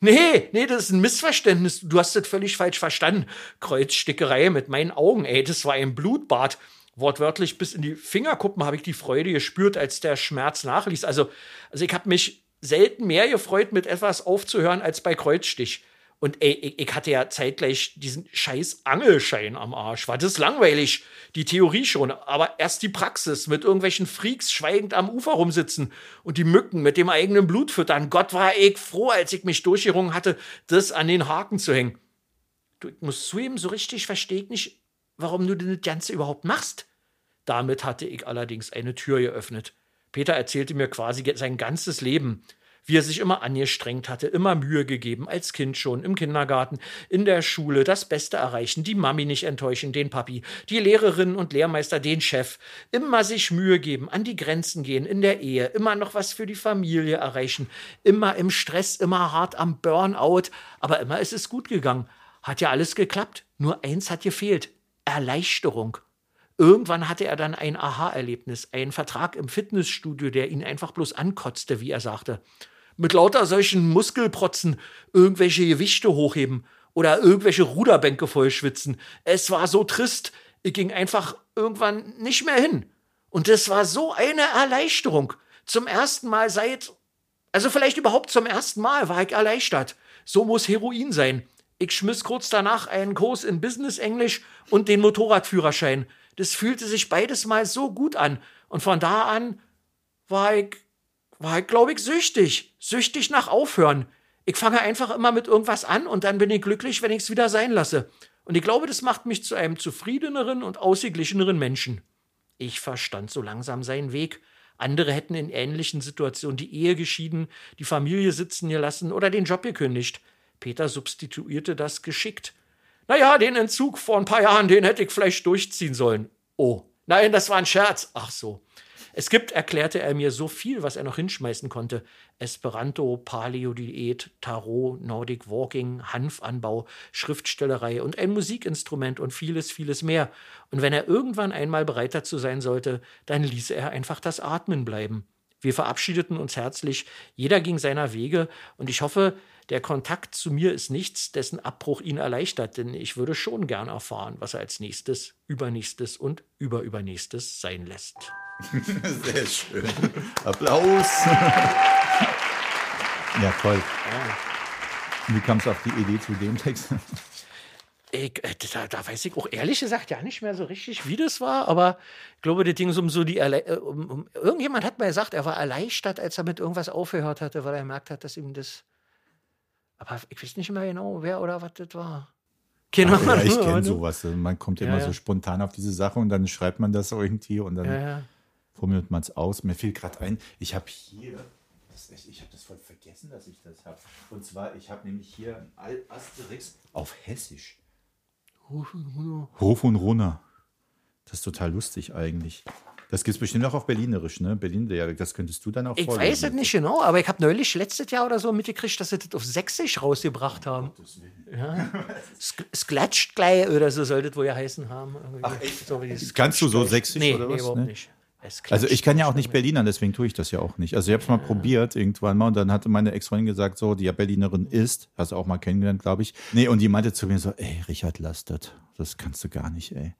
Nee, nee, das ist ein Missverständnis. Du hast das völlig falsch verstanden. Kreuzstickerei mit meinen Augen, ey, das war ein Blutbad. Wortwörtlich bis in die Fingerkuppen habe ich die Freude gespürt, als der Schmerz nachließ. Also, also ich habe mich selten mehr gefreut, mit etwas aufzuhören, als bei Kreuzstich. Und ey, ich, ich hatte ja zeitgleich diesen scheiß Angelschein am Arsch. War das langweilig? Die Theorie schon, aber erst die Praxis mit irgendwelchen Freaks schweigend am Ufer rumsitzen und die Mücken mit dem eigenen Blut füttern. Gott war ich froh, als ich mich durchgerungen hatte, das an den Haken zu hängen. Du, ich muss zugeben, so richtig verstehe ich nicht, warum du das Ganze überhaupt machst. Damit hatte ich allerdings eine Tür geöffnet. Peter erzählte mir quasi sein ganzes Leben wie er sich immer angestrengt hatte, immer Mühe gegeben, als Kind schon, im Kindergarten, in der Schule, das Beste erreichen, die Mami nicht enttäuschen, den Papi, die Lehrerinnen und Lehrmeister, den Chef, immer sich Mühe geben, an die Grenzen gehen, in der Ehe, immer noch was für die Familie erreichen, immer im Stress, immer hart am Burnout, aber immer ist es gut gegangen. Hat ja alles geklappt, nur eins hat gefehlt, Erleichterung. Irgendwann hatte er dann ein Aha-Erlebnis, einen Vertrag im Fitnessstudio, der ihn einfach bloß ankotzte, wie er sagte mit lauter solchen Muskelprotzen irgendwelche Gewichte hochheben oder irgendwelche Ruderbänke vollschwitzen. Es war so trist, ich ging einfach irgendwann nicht mehr hin. Und es war so eine Erleichterung. Zum ersten Mal seit, also vielleicht überhaupt zum ersten Mal war ich erleichtert. So muss Heroin sein. Ich schmiss kurz danach einen Kurs in Business Englisch und den Motorradführerschein. Das fühlte sich beides mal so gut an. Und von da an war ich war halt, glaube ich, süchtig. Süchtig nach Aufhören. Ich fange einfach immer mit irgendwas an und dann bin ich glücklich, wenn ich es wieder sein lasse. Und ich glaube, das macht mich zu einem zufriedeneren und ausgeglicheneren Menschen. Ich verstand so langsam seinen Weg. Andere hätten in ähnlichen Situationen die Ehe geschieden, die Familie sitzen gelassen oder den Job gekündigt. Peter substituierte das geschickt. Naja, den Entzug vor ein paar Jahren, den hätte ich vielleicht durchziehen sollen. Oh, nein, das war ein Scherz. Ach so. Es gibt, erklärte er mir, so viel, was er noch hinschmeißen konnte. Esperanto, Paleo-Diät, Tarot, Nordic Walking, Hanfanbau, Schriftstellerei und ein Musikinstrument und vieles, vieles mehr. Und wenn er irgendwann einmal bereit dazu sein sollte, dann ließe er einfach das Atmen bleiben. Wir verabschiedeten uns herzlich, jeder ging seiner Wege und ich hoffe, der Kontakt zu mir ist nichts, dessen Abbruch ihn erleichtert, denn ich würde schon gern erfahren, was er als nächstes, übernächstes und überübernächstes sein lässt. [laughs] Sehr schön. Applaus. [laughs] ja, toll. Wie kam es auf die Idee zu dem Text? Ich, äh, da, da, weiß ich auch ehrlich gesagt ja nicht mehr so richtig, wie das war, aber ich glaube, das ging um so die Erle äh, um, um, irgendjemand hat mir gesagt, er war erleichtert, als er mit irgendwas aufgehört hatte, weil er gemerkt hat, dass ihm das. Aber ich weiß nicht mehr genau, wer oder was das war. Genau. Ja, ich kenne sowas. Man kommt immer ja, ja. so spontan auf diese Sache und dann schreibt man das irgendwie und dann formuliert man es aus. Mir fiel gerade ein, ich habe hier, echt, ich habe das voll vergessen, dass ich das habe. Und zwar, ich habe nämlich hier ein Asterix auf Hessisch. Hof und Runner. Hof und Runner. Das ist total lustig eigentlich. Das gibt es bestimmt auch auf Berlinerisch, ne? Berlin, das könntest du dann auch Ich vorlesen. weiß es nicht genau, aber ich habe neulich letztes Jahr oder so mitgekriegt, dass sie das auf Sächsisch rausgebracht haben. Ja. es gleich oder so sollte es wohl ja heißen haben. Ach? So, Kannst du so Sächsisch nee, oder was? Nee, überhaupt ne? nicht. Also ich kann ja auch nicht Berliner, deswegen tue ich das ja auch nicht. Also ich habe es mal ja. probiert irgendwann mal und dann hatte meine Ex-Freundin gesagt, so, die ja Berlinerin ist, hast du auch mal kennengelernt, glaube ich. Nee, und die meinte zu mir so, ey, Richard Lastet, das kannst du gar nicht, ey.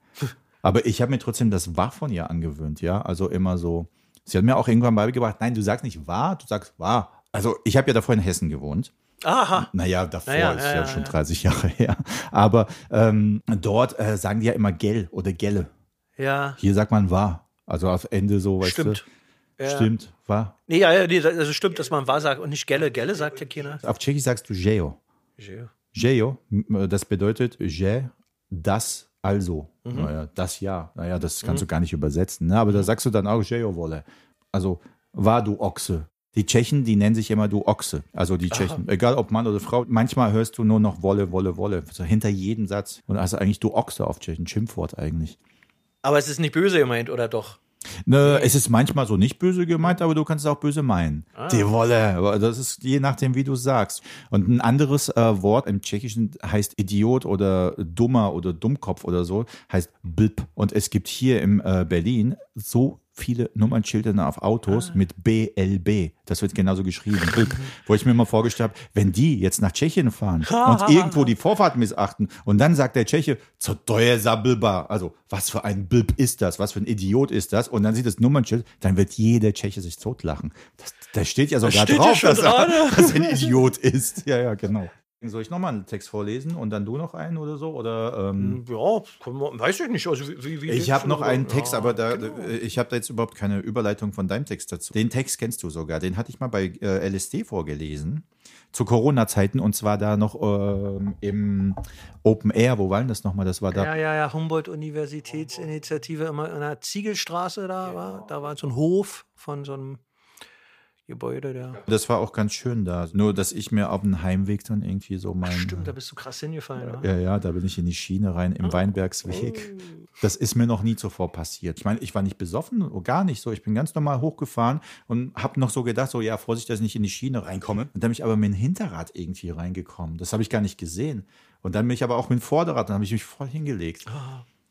Aber ich habe mir trotzdem das War von ihr angewöhnt, ja. Also immer so. Sie hat mir auch irgendwann beigebracht, nein, du sagst nicht wahr, du sagst wahr. Also ich habe ja davor in Hessen gewohnt. Aha. Naja, davor naja, ist ja, ja, schon 30 Jahre [laughs] her. Aber ähm, dort äh, sagen die ja immer Gell oder Gelle. Ja. Hier sagt man wahr. Also auf Ende so, weißt Stimmt. du? Ja. Stimmt, wahr? Nee, ja, ja, nee, also stimmt, dass man wahr sagt und nicht Gelle. Gelle sagt ja keiner. Auf Tschechisch sagst du Geo. Geo. Geo, das bedeutet Je, das Also, naja, das ja. Naja, das kannst du gar nicht übersetzen. Ne? Aber da sagst du dann auch Wolle. Also, war du Ochse. Die Tschechen, die nennen sich immer du Ochse. Also die Tschechen. Egal ob Mann oder Frau. Manchmal hörst du nur noch Wolle, Wolle, Wolle. So hinter jedem Satz. Und also eigentlich du Ochse auf Tschechen. Schimpfwort eigentlich. Aber es ist nicht böse gemeint, oder doch? Ne, es ist manchmal so nicht böse gemeint, aber du kannst es auch böse meinen. Die Wolle. Das ist je nachdem, wie du sagst. Und ein anderes äh, Wort im Tschechischen heißt Idiot oder Dummer oder Dummkopf oder so, heißt Blb. Und es gibt hier im äh, Berlin so viele Nummernschilder auf Autos mit BLB. Das wird genauso geschrieben. Blb. Wo ich mir mal vorgestellt habe, wenn die jetzt nach Tschechien fahren und irgendwo die Vorfahrt missachten und dann sagt der Tscheche, zur teuer Sabilba. Also, was für ein Blb ist das? Was für ein Idiot ist das? Und dann sieht das Nummernschild, dann wird jeder Tscheche sich totlachen. Das, da steht ja sogar steht drauf, dass er, [laughs] dass er ein Idiot ist. Ja, ja, genau. Soll ich nochmal einen Text vorlesen und dann du noch einen oder so? Oder, ähm, Ja, kann man- weiß ich nicht. Also, wie, wie ich habe noch einen Text, Ja, aber da, genau. äh, ich habe da jetzt überhaupt keine Überleitung von deinem Text dazu. Den Text kennst du sogar. Den hatte ich mal bei äh, LSD vorgelesen. Zu Corona-Zeiten und zwar da noch ähm, im Open Air. Wo war denn das nochmal? Das war da. Ja, ja, ja, Humboldt-Universitätsinitiative immer in der Ziegelstraße da war. Da war so ein Hof von so einem Gebäude, der. Das war auch ganz schön da. Nur, dass ich mir auf dem Heimweg dann irgendwie so mein. Stimmt, da bist du krass hingefallen. ne? Ja, ja, da bin ich in die Schiene rein, im Weinbergsweg. Das ist mir noch nie zuvor passiert. Ich meine, ich war nicht besoffen, gar nicht so. Ich bin ganz normal hochgefahren und habe noch so gedacht, so, ja, Vorsicht, dass ich nicht in die Schiene reinkomme. Und dann bin ich aber mit dem Hinterrad irgendwie reingekommen. Das habe ich gar nicht gesehen. Und dann bin ich aber auch mit dem Vorderrad, dann habe ich mich voll hingelegt.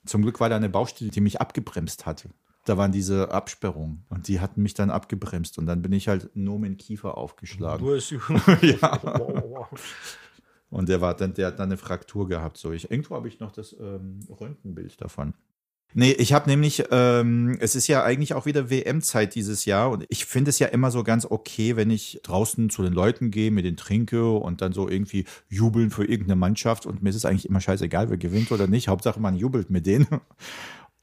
Zum Glück war da eine Baustelle, die mich abgebremst hatte. Da waren diese Absperrungen und die hatten mich dann abgebremst und dann bin ich halt dem Kiefer aufgeschlagen. Du hast [laughs] Ja. Und der war dann, der hat dann eine Fraktur gehabt. So, ich, irgendwo habe ich noch das ähm, Röntgenbild davon. Nee, ich habe nämlich, ähm, es ist ja eigentlich auch wieder WM-Zeit dieses Jahr und ich finde es ja immer so ganz okay, wenn ich draußen zu den Leuten gehe, mit denen trinke und dann so irgendwie jubeln für irgendeine Mannschaft und mir ist es eigentlich immer scheißegal, wer gewinnt oder nicht. Hauptsache man jubelt mit denen.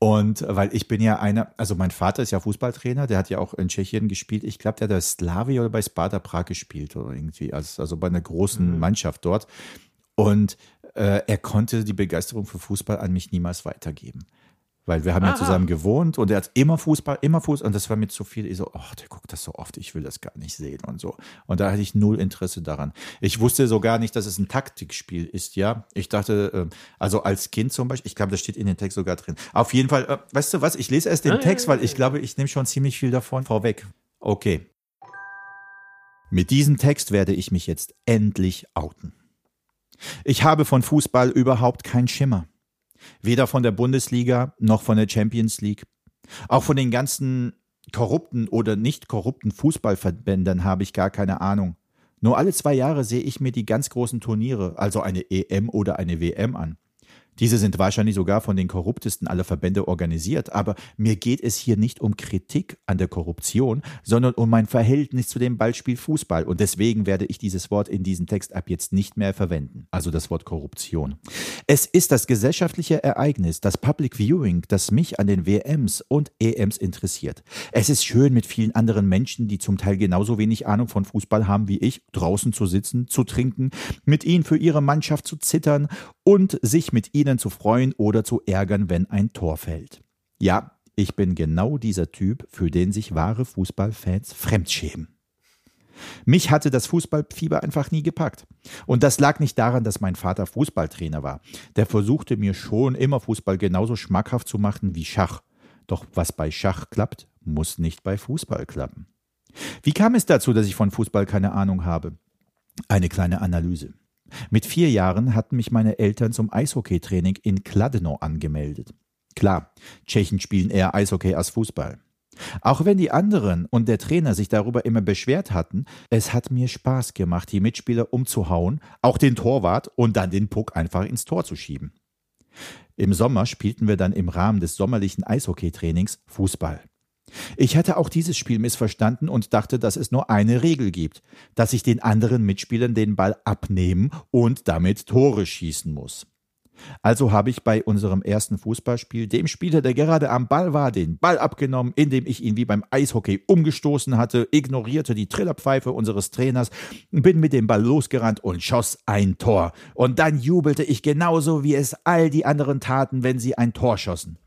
Und äh, weil ich bin ja einer, also mein Vater ist ja Fußballtrainer, der hat ja auch in Tschechien gespielt. Ich glaube, der hat bei Slavia oder bei Sparta Prag gespielt oder irgendwie, also, also bei einer großen Mannschaft dort. Und äh, er konnte die Begeisterung für Fußball an mich niemals weitergeben. Weil wir haben ja zusammen gewohnt und er hat immer Fußball, immer Fußball und das war mir zu viel. Ich so, ach, der guckt das so oft, ich will das gar nicht sehen und so. Und da hatte ich null Interesse daran. Ich wusste sogar nicht, dass es ein Taktikspiel ist, ja. Ich dachte, ähm, also als Kind zum Beispiel, ich glaube, das steht in den Text sogar drin. Auf jeden Fall, äh, weißt du was, ich lese erst den Text, weil ich glaube, ich nehme schon ziemlich viel davon vorweg. Okay. Mit diesem Text werde ich mich jetzt endlich outen. Ich habe von Fußball überhaupt keinen Schimmer. Weder von der Bundesliga noch von der Champions League. Auch von den ganzen korrupten oder nicht korrupten Fußballverbänden habe ich gar keine Ahnung. Nur alle zwei Jahre sehe ich mir die ganz großen Turniere, also eine EM oder eine WM an. Diese sind wahrscheinlich sogar von den korruptesten aller Verbände organisiert, aber mir geht es hier nicht um Kritik an der Korruption, sondern um mein Verhältnis zu dem Ballspiel Fußball und deswegen werde ich dieses Wort in diesem Text ab jetzt nicht mehr verwenden, also das Wort Korruption. Es ist das gesellschaftliche Ereignis, das Public Viewing, das mich an den WMs und EMs interessiert. Es ist schön, mit vielen anderen Menschen, die zum Teil genauso wenig Ahnung von Fußball haben wie ich, draußen zu sitzen, zu trinken, mit ihnen für ihre Mannschaft zu zittern und sich mit ihnen zu freuen oder zu ärgern, wenn ein Tor fällt. Ja, ich bin genau dieser Typ, für den sich wahre Fußballfans fremdschämen. Mich hatte das Fußballfieber einfach nie gepackt. Und das lag nicht daran, dass mein Vater Fußballtrainer war. Der versuchte mir schon immer Fußball genauso schmackhaft zu machen wie Schach. Doch was bei Schach klappt, muss nicht bei Fußball klappen. Wie kam es dazu, dass ich von Fußball keine Ahnung habe? Eine kleine Analyse. Mit vier Jahren hatten mich meine Eltern zum Eishockeytraining in Kladno angemeldet. Klar, Tschechen spielen eher Eishockey als Fußball. Auch wenn die anderen und der Trainer sich darüber immer beschwert hatten, es hat mir Spaß gemacht, die Mitspieler umzuhauen, auch den Torwart und dann den Puck einfach ins Tor zu schieben. Im Sommer spielten wir dann im Rahmen des sommerlichen Eishockeytrainings Fußball. Ich hatte auch dieses Spiel missverstanden und dachte, dass es nur eine Regel gibt, dass ich den anderen Mitspielern den Ball abnehmen und damit Tore schießen muss. Also habe ich bei unserem ersten Fußballspiel dem Spieler, der gerade am Ball war, den Ball abgenommen, indem ich ihn wie beim Eishockey umgestoßen hatte, ignorierte die Trillerpfeife unseres Trainers, bin mit dem Ball losgerannt und schoss ein Tor. Und dann jubelte ich genauso, wie es all die anderen taten, wenn sie ein Tor schossen.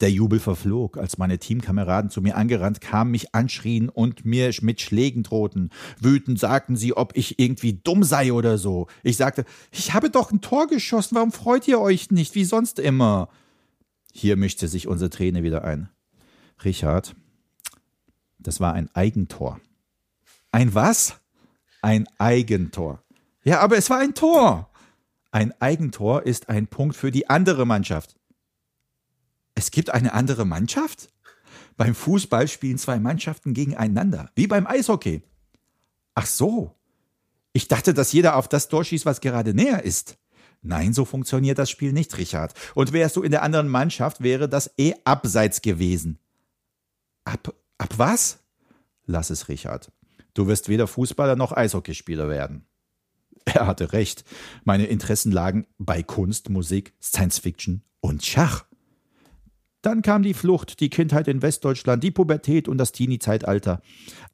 Der Jubel verflog, als meine Teamkameraden zu mir angerannt kamen, mich anschrien und mir mit Schlägen drohten. Wütend sagten sie, ob ich irgendwie dumm sei oder so. Ich sagte, ich habe doch ein Tor geschossen, warum freut ihr euch nicht, wie sonst immer? Hier mischte sich unsere Träne wieder ein. Richard, das war ein Eigentor. Ein was? Ein Eigentor. Ja, aber es war ein Tor. Ein Eigentor ist ein Punkt für die andere Mannschaft. Es gibt eine andere Mannschaft? Beim Fußball spielen zwei Mannschaften gegeneinander, wie beim Eishockey. Ach so. Ich dachte, dass jeder auf das Tor schießt, was gerade näher ist. Nein, so funktioniert das Spiel nicht, Richard. Und wärst du in der anderen Mannschaft, wäre das eh abseits gewesen. Ab, ab was? Lass es, Richard. Du wirst weder Fußballer noch Eishockeyspieler werden. [laughs] Er hatte recht. Meine Interessen lagen bei Kunst, Musik, Science Fiction und Schach. Dann kam die Flucht, die Kindheit in Westdeutschland, die Pubertät und das Teenie-Zeitalter.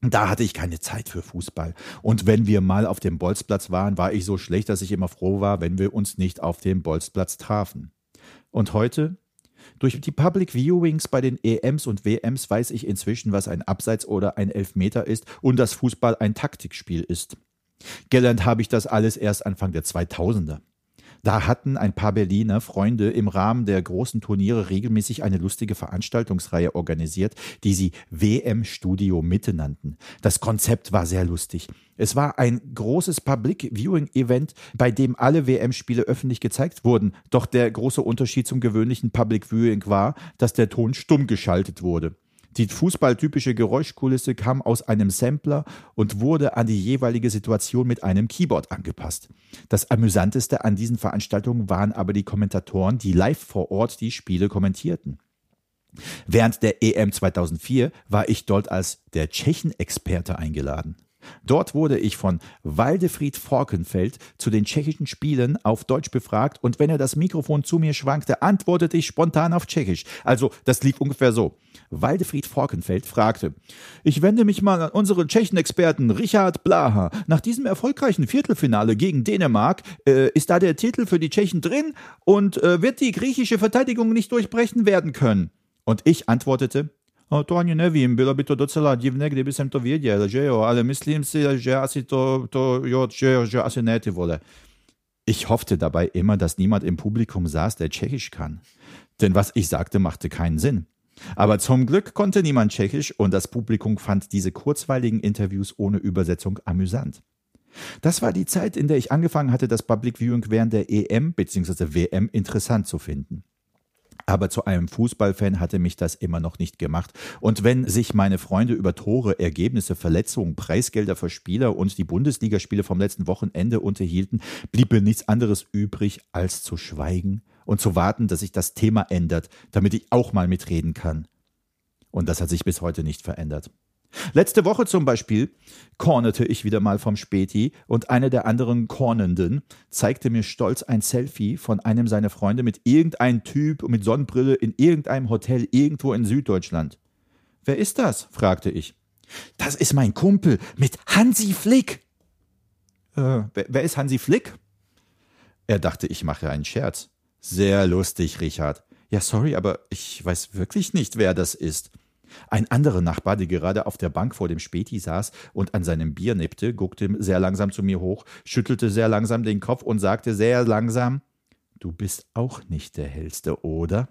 Da hatte ich keine Zeit für Fußball. Und wenn wir mal auf dem Bolzplatz waren, war ich so schlecht, dass ich immer froh war, wenn wir uns nicht auf dem Bolzplatz trafen. Und heute? Durch die Public Viewings bei den EMs und WMs weiß ich inzwischen, was ein Abseits oder ein Elfmeter ist und dass Fußball ein Taktikspiel ist. Gelernt habe ich das alles erst Anfang der 2000er. Da hatten ein paar Berliner Freunde im Rahmen der großen Turniere regelmäßig eine lustige Veranstaltungsreihe organisiert, die sie WM Studio Mitte nannten. Das Konzept war sehr lustig. Es war ein großes Public Viewing Event, bei dem alle WM-Spiele öffentlich gezeigt wurden. Doch der große Unterschied zum gewöhnlichen Public Viewing war, dass der Ton stumm geschaltet wurde. Die fußballtypische Geräuschkulisse kam aus einem Sampler und wurde an die jeweilige Situation mit einem Keyboard angepasst. Das amüsanteste an diesen Veranstaltungen waren aber die Kommentatoren, die live vor Ort die Spiele kommentierten. Während der EM 2004 war ich dort als der Tschechen-Experte eingeladen. Dort wurde ich von Waldefried Forkenfeld zu den tschechischen Spielen auf Deutsch befragt und wenn er das Mikrofon zu mir schwankte, antwortete ich spontan auf Tschechisch. Also, das lief ungefähr so. Waldefried Forkenfeld fragte, ich wende mich mal an unseren Tschechenexperten Richard Blaha. Nach diesem erfolgreichen Viertelfinale gegen Dänemark äh, ist da der Titel für die Tschechen drin und äh, wird die griechische Verteidigung nicht durchbrechen werden können. Und ich antwortete, to ani nevím, bylo by to docela divné, kdyby jsem to věděl, že jo, ale myslím si, že asi to, to jo, že, že asi ne, ty vole. Ich hoffte dabei immer, dass niemand im Publikum saß, der Tschechisch kann. Denn was ich sagte, machte keinen Sinn. Aber zum Glück konnte niemand Tschechisch und das Publikum fand diese kurzweiligen Interviews ohne Übersetzung amüsant. Das war die Zeit, in der ich angefangen hatte, das Public Viewing während der EM bzw. WM interessant zu finden. Aber zu einem Fußballfan hatte mich das immer noch nicht gemacht. Und wenn sich meine Freunde über Tore, Ergebnisse, Verletzungen, Preisgelder für Spieler und die Bundesligaspiele vom letzten Wochenende unterhielten, blieb mir nichts anderes übrig, als zu schweigen und zu warten, dass sich das Thema ändert, damit ich auch mal mitreden kann. Und das hat sich bis heute nicht verändert. Letzte Woche zum Beispiel cornerte ich wieder mal vom Späti und eine der anderen Cornenden zeigte mir stolz ein Selfie von einem seiner Freunde mit irgendeinem Typ mit Sonnenbrille in irgendeinem Hotel irgendwo in Süddeutschland. Wer ist das? fragte ich. Das ist mein Kumpel mit Hansi Flick. Äh, wer, wer ist Hansi Flick? Er dachte, ich mache einen Scherz. Sehr lustig, Richard. Ja, sorry, aber ich weiß wirklich nicht, wer das ist. Ein anderer Nachbar, der gerade auf der Bank vor dem Späti saß und an seinem Bier nippte, guckte sehr langsam zu mir hoch, schüttelte sehr langsam den Kopf und sagte sehr langsam Du bist auch nicht der Hellste, oder?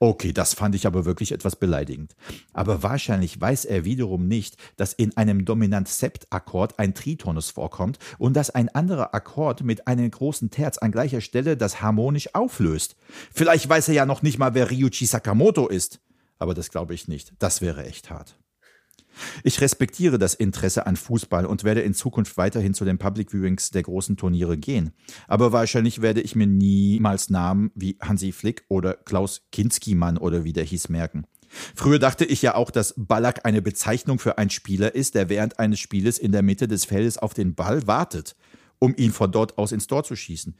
Okay, das fand ich aber wirklich etwas beleidigend. Aber wahrscheinlich weiß er wiederum nicht, dass in einem Dominant-Sept-Akkord ein Tritonus vorkommt und dass ein anderer Akkord mit einem großen Terz an gleicher Stelle das harmonisch auflöst. Vielleicht weiß er ja noch nicht mal, wer Ryuichi Sakamoto ist aber das glaube ich nicht. Das wäre echt hart. Ich respektiere das Interesse an Fußball und werde in Zukunft weiterhin zu den Public Viewings der großen Turniere gehen. Aber wahrscheinlich werde ich mir niemals Namen wie Hansi Flick oder Klaus Kinski-Mann oder wie der hieß merken. Früher dachte ich ja auch, dass Ballack eine Bezeichnung für einen Spieler ist, der während eines Spieles in der Mitte des Feldes auf den Ball wartet, um ihn von dort aus ins Tor zu schießen.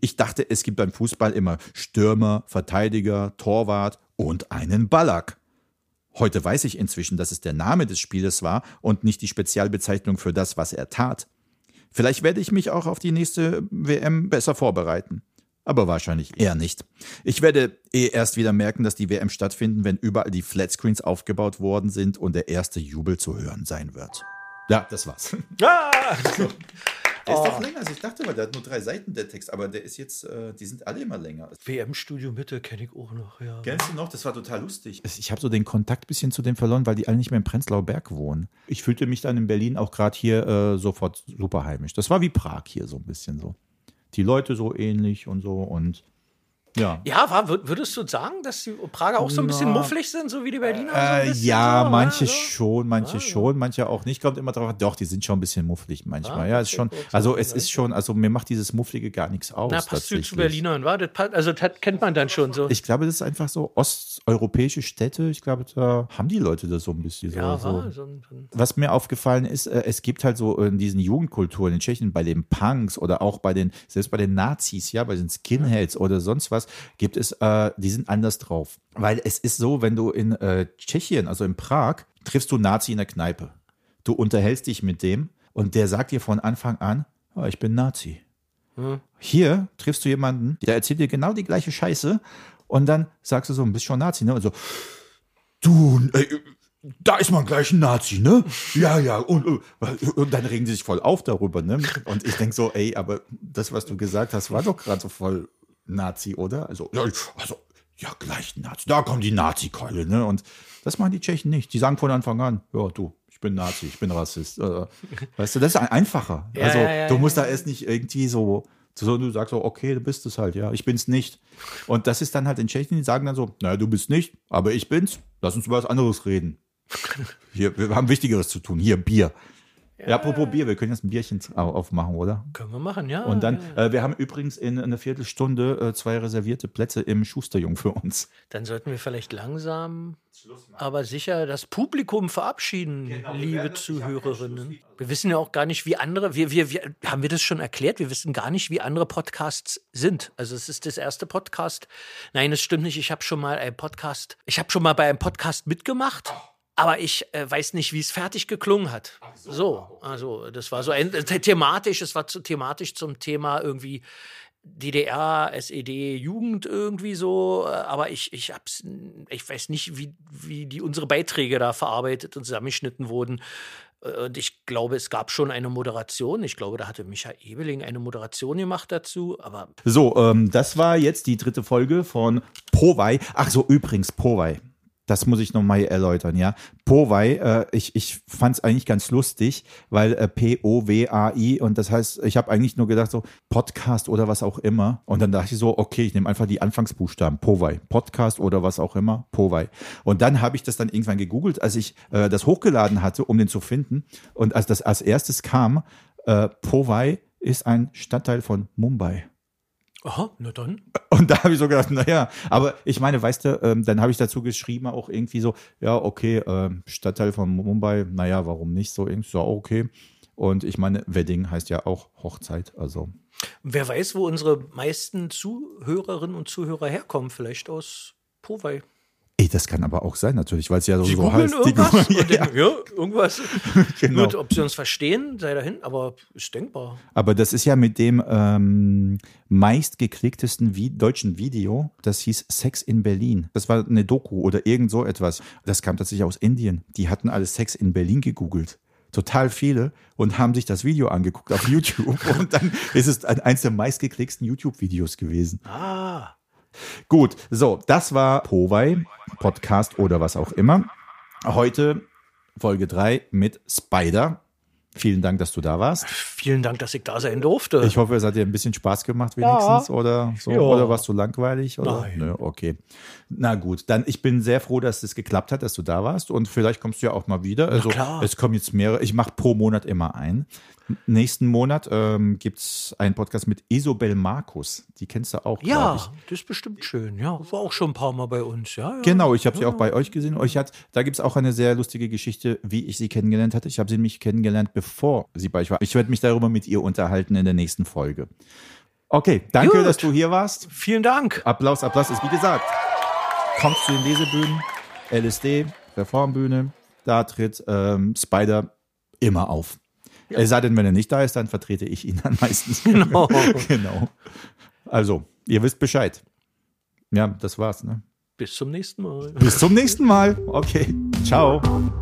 Ich dachte, es gibt beim Fußball immer Stürmer, Verteidiger, Torwart und einen Ballack. Heute weiß ich inzwischen, dass es der Name des Spieles war und nicht die Spezialbezeichnung für das, was er tat. Vielleicht werde ich mich auch auf die nächste WM besser vorbereiten. Aber wahrscheinlich eher nicht. Ich werde eh erst wieder merken, dass die WM stattfinden, wenn überall die Flatscreens aufgebaut worden sind und der erste Jubel zu hören sein wird. Ja, das war's. [laughs] Ah! Der ist doch länger als ich dachte, weil der hat nur drei Seiten, der Text, aber der ist jetzt, äh, die sind alle immer länger. WM-Studio Mitte kenne ich auch noch, ja. Kennst du noch? Das war total lustig. Ich habe so den Kontakt bisschen zu dem verloren, weil die alle nicht mehr im Prenzlauer Berg wohnen. Ich fühlte mich dann in Berlin auch gerade hier äh, sofort super heimisch. Das war wie Prag hier so ein bisschen so. Die Leute so ähnlich und so und ja. Ja, würdest du sagen, dass die Prager auch so ein bisschen mufflig sind, so wie die Berliner? so ein Äh, bisschen ja, so, manche? So? schon, manche Ja, ja. schon, manche auch nicht. Kommt immer drauf an. Doch, die sind schon ein bisschen mufflig manchmal. Ah, ja, ist schon. Also so, es ja. ist schon, also mir macht dieses Mufflige gar nichts aus. Na, passt zu Berlinern, war? Das, also das kennt man dann schon so. Ich glaube, das ist einfach so osteuropäische Städte. Ich glaube, da haben die Leute das so ein bisschen so. ja, so. so ein, so Was mir aufgefallen ist, äh, es gibt halt so in diesen Jugendkulturen in Tschechien, bei den Punks oder auch bei den, selbst bei den Nazis, ja, bei den Skinheads oder sonst was, gibt es, äh, die sind anders drauf. Weil es ist so, wenn du in äh, Tschechien, also in Prag, triffst du einen Nazi in der Kneipe. Du unterhältst dich mit dem und der sagt dir von Anfang an, "Ah, ich bin Nazi. Hier triffst du jemanden, der erzählt dir genau die gleiche Scheiße und dann sagst du so, bist schon Nazi, ne? Und so, du, äh, da ist man gleich ein Nazi, ne? Ja, ja. Und, äh, und dann regen sie sich voll auf darüber, ne? Und ich denk so, ey, aber das, was du gesagt hast, war doch gerade so voll Nazi, oder? Also, ja, also, ja, gleich Nazi. Da kommt die Nazi-Keule, ne? Und das machen die Tschechen nicht. Die sagen von Anfang an, ja, du, ich bin Nazi, ich bin Rassist. Äh, weißt du, das ist ein- einfacher. Ja, also, ja, ja, du musst da erst nicht irgendwie so, so, du sagst so, okay, du bist es halt, ja, ich bin's nicht. Und das ist dann halt in Tschechien, die sagen dann so, naja, du bist nicht, aber ich bin's, lass uns über was anderes reden. Hier, wir haben Wichtigeres zu tun. Hier, Bier. Ja, apropos Bier, wir können jetzt ein Bierchen au- aufmachen, oder? können wir machen, ja. Und dann, ja. äh, wir haben übrigens in einer Viertelstunde äh, zwei reservierte Plätze im Schusterjung für uns. Dann sollten wir vielleicht langsam, aber sicher das Publikum verabschieden, liebe Zuhörerinnen. Wir wissen ja auch gar nicht, wie andere, wir, wir, wir, haben wir das schon erklärt? Wir wissen gar nicht, wie andere Podcasts sind. Also es ist das erste Podcast. Nein, das stimmt nicht. Ich habe schon mal einen Podcast, ich habe schon mal bei einem Podcast mitgemacht. Aber ich äh, weiß nicht, wie es fertig geklungen hat. so, also das war so ein, äh, thematisch, es war zu thematisch zum Thema irgendwie DDR, SED, Jugend irgendwie so, äh, aber ich, ich hab's, ich weiß nicht, wie, wie die unsere Beiträge da verarbeitet und zusammengeschnitten wurden. Äh, Und ich glaube, es gab schon eine Moderation. Ich glaube, da hatte Micha Ebeling eine Moderation gemacht dazu, aber So, ähm, das war jetzt die dritte Folge von Powei. Ach so, übrigens, Powei. Das muss ich nochmal erläutern, ja. Powei, äh, ich, ich fand es eigentlich ganz lustig, weil äh, P-O-W-A-I und das heißt, ich habe eigentlich nur gedacht, so Podcast oder was auch immer. Und dann dachte ich so, okay, ich nehme einfach die Anfangsbuchstaben, Powei. Podcast oder was auch immer, Powei. Und dann habe ich das dann irgendwann gegoogelt, als ich äh, das hochgeladen hatte, um den zu finden. Und als das als erstes kam, äh, Powei ist ein Stadtteil von Mumbai. Aha, na dann. Und da habe ich so gedacht, naja, aber ich meine, weißt du, ähm, dann habe ich dazu geschrieben, auch irgendwie so, ja, okay, ähm, Stadtteil von Mumbai, naja, warum nicht so irgendwie so, okay. Und ich meine, Wedding heißt ja auch Hochzeit, also. Wer weiß, wo unsere meisten Zuhörerinnen und Zuhörer herkommen, vielleicht aus Powei. Ey, das kann aber auch sein, natürlich, weil es ja so, so heißt. irgendwas? und [laughs] ja, denken, ja, irgendwas. [laughs] genau. Gut, ob sie uns verstehen, sei dahin, aber ist denkbar. Aber das ist ja mit dem ähm, meistgeklicktesten Vi deutschen Video, das hieß Sex in Berlin. Das war eine Doku oder irgend so etwas. Das kam tatsächlich aus Indien. Die hatten alles Sex in Berlin gegoogelt. Total viele und haben sich das Video angeguckt auf [laughs] YouTube. und dann ist es ein- eins der meistgeklicksten YouTube-Videos gewesen. Ah, Gut, so, das war Powei, Podcast oder was auch immer. Heute Folge 3 mit Spider. Vielen Dank, dass du da warst. vielen Dank, dass ich da sein durfte. Ich hoffe, es hat dir ein bisschen Spaß gemacht wenigstens oder so. Ja. Oder warst du langweilig? Oder? Nein. Nö, okay. Na gut, dann ich bin sehr froh, dass es geklappt hat, dass du da warst und vielleicht kommst du ja auch mal wieder. Also es kommen jetzt mehrere. Ich mache pro Monat immer ein. Nächsten Monat ähm, gibt es einen Podcast mit Isobel Markus. Die kennst du auch, ja, ich. das ist bestimmt schön. Ja, war auch schon ein paar Mal bei uns. Ja, ja. Genau, ich habe sie auch bei euch gesehen. Euch hat, da gibt es auch eine sehr lustige Geschichte, wie ich sie kennengelernt hatte. Ich habe sie nämlich kennengelernt, bevor sie bei euch war. Ich werde mich darüber mit ihr unterhalten in der nächsten Folge. Okay, danke, Gut. dass du hier warst. Vielen Dank. Applaus, Applaus ist wie gesagt. Kommt zu den Lesebühnen, LSD, Reformbühne, da tritt ähm, Spider immer auf. Es sei denn, wenn er nicht da ist, dann vertrete ich ihn dann [laughs] meistens. Genau. [laughs] genau. Also, ihr wisst Bescheid. Ja, das war's. Ne? Bis zum nächsten Mal. Bis zum nächsten Mal. Okay. Ciao. Ciao.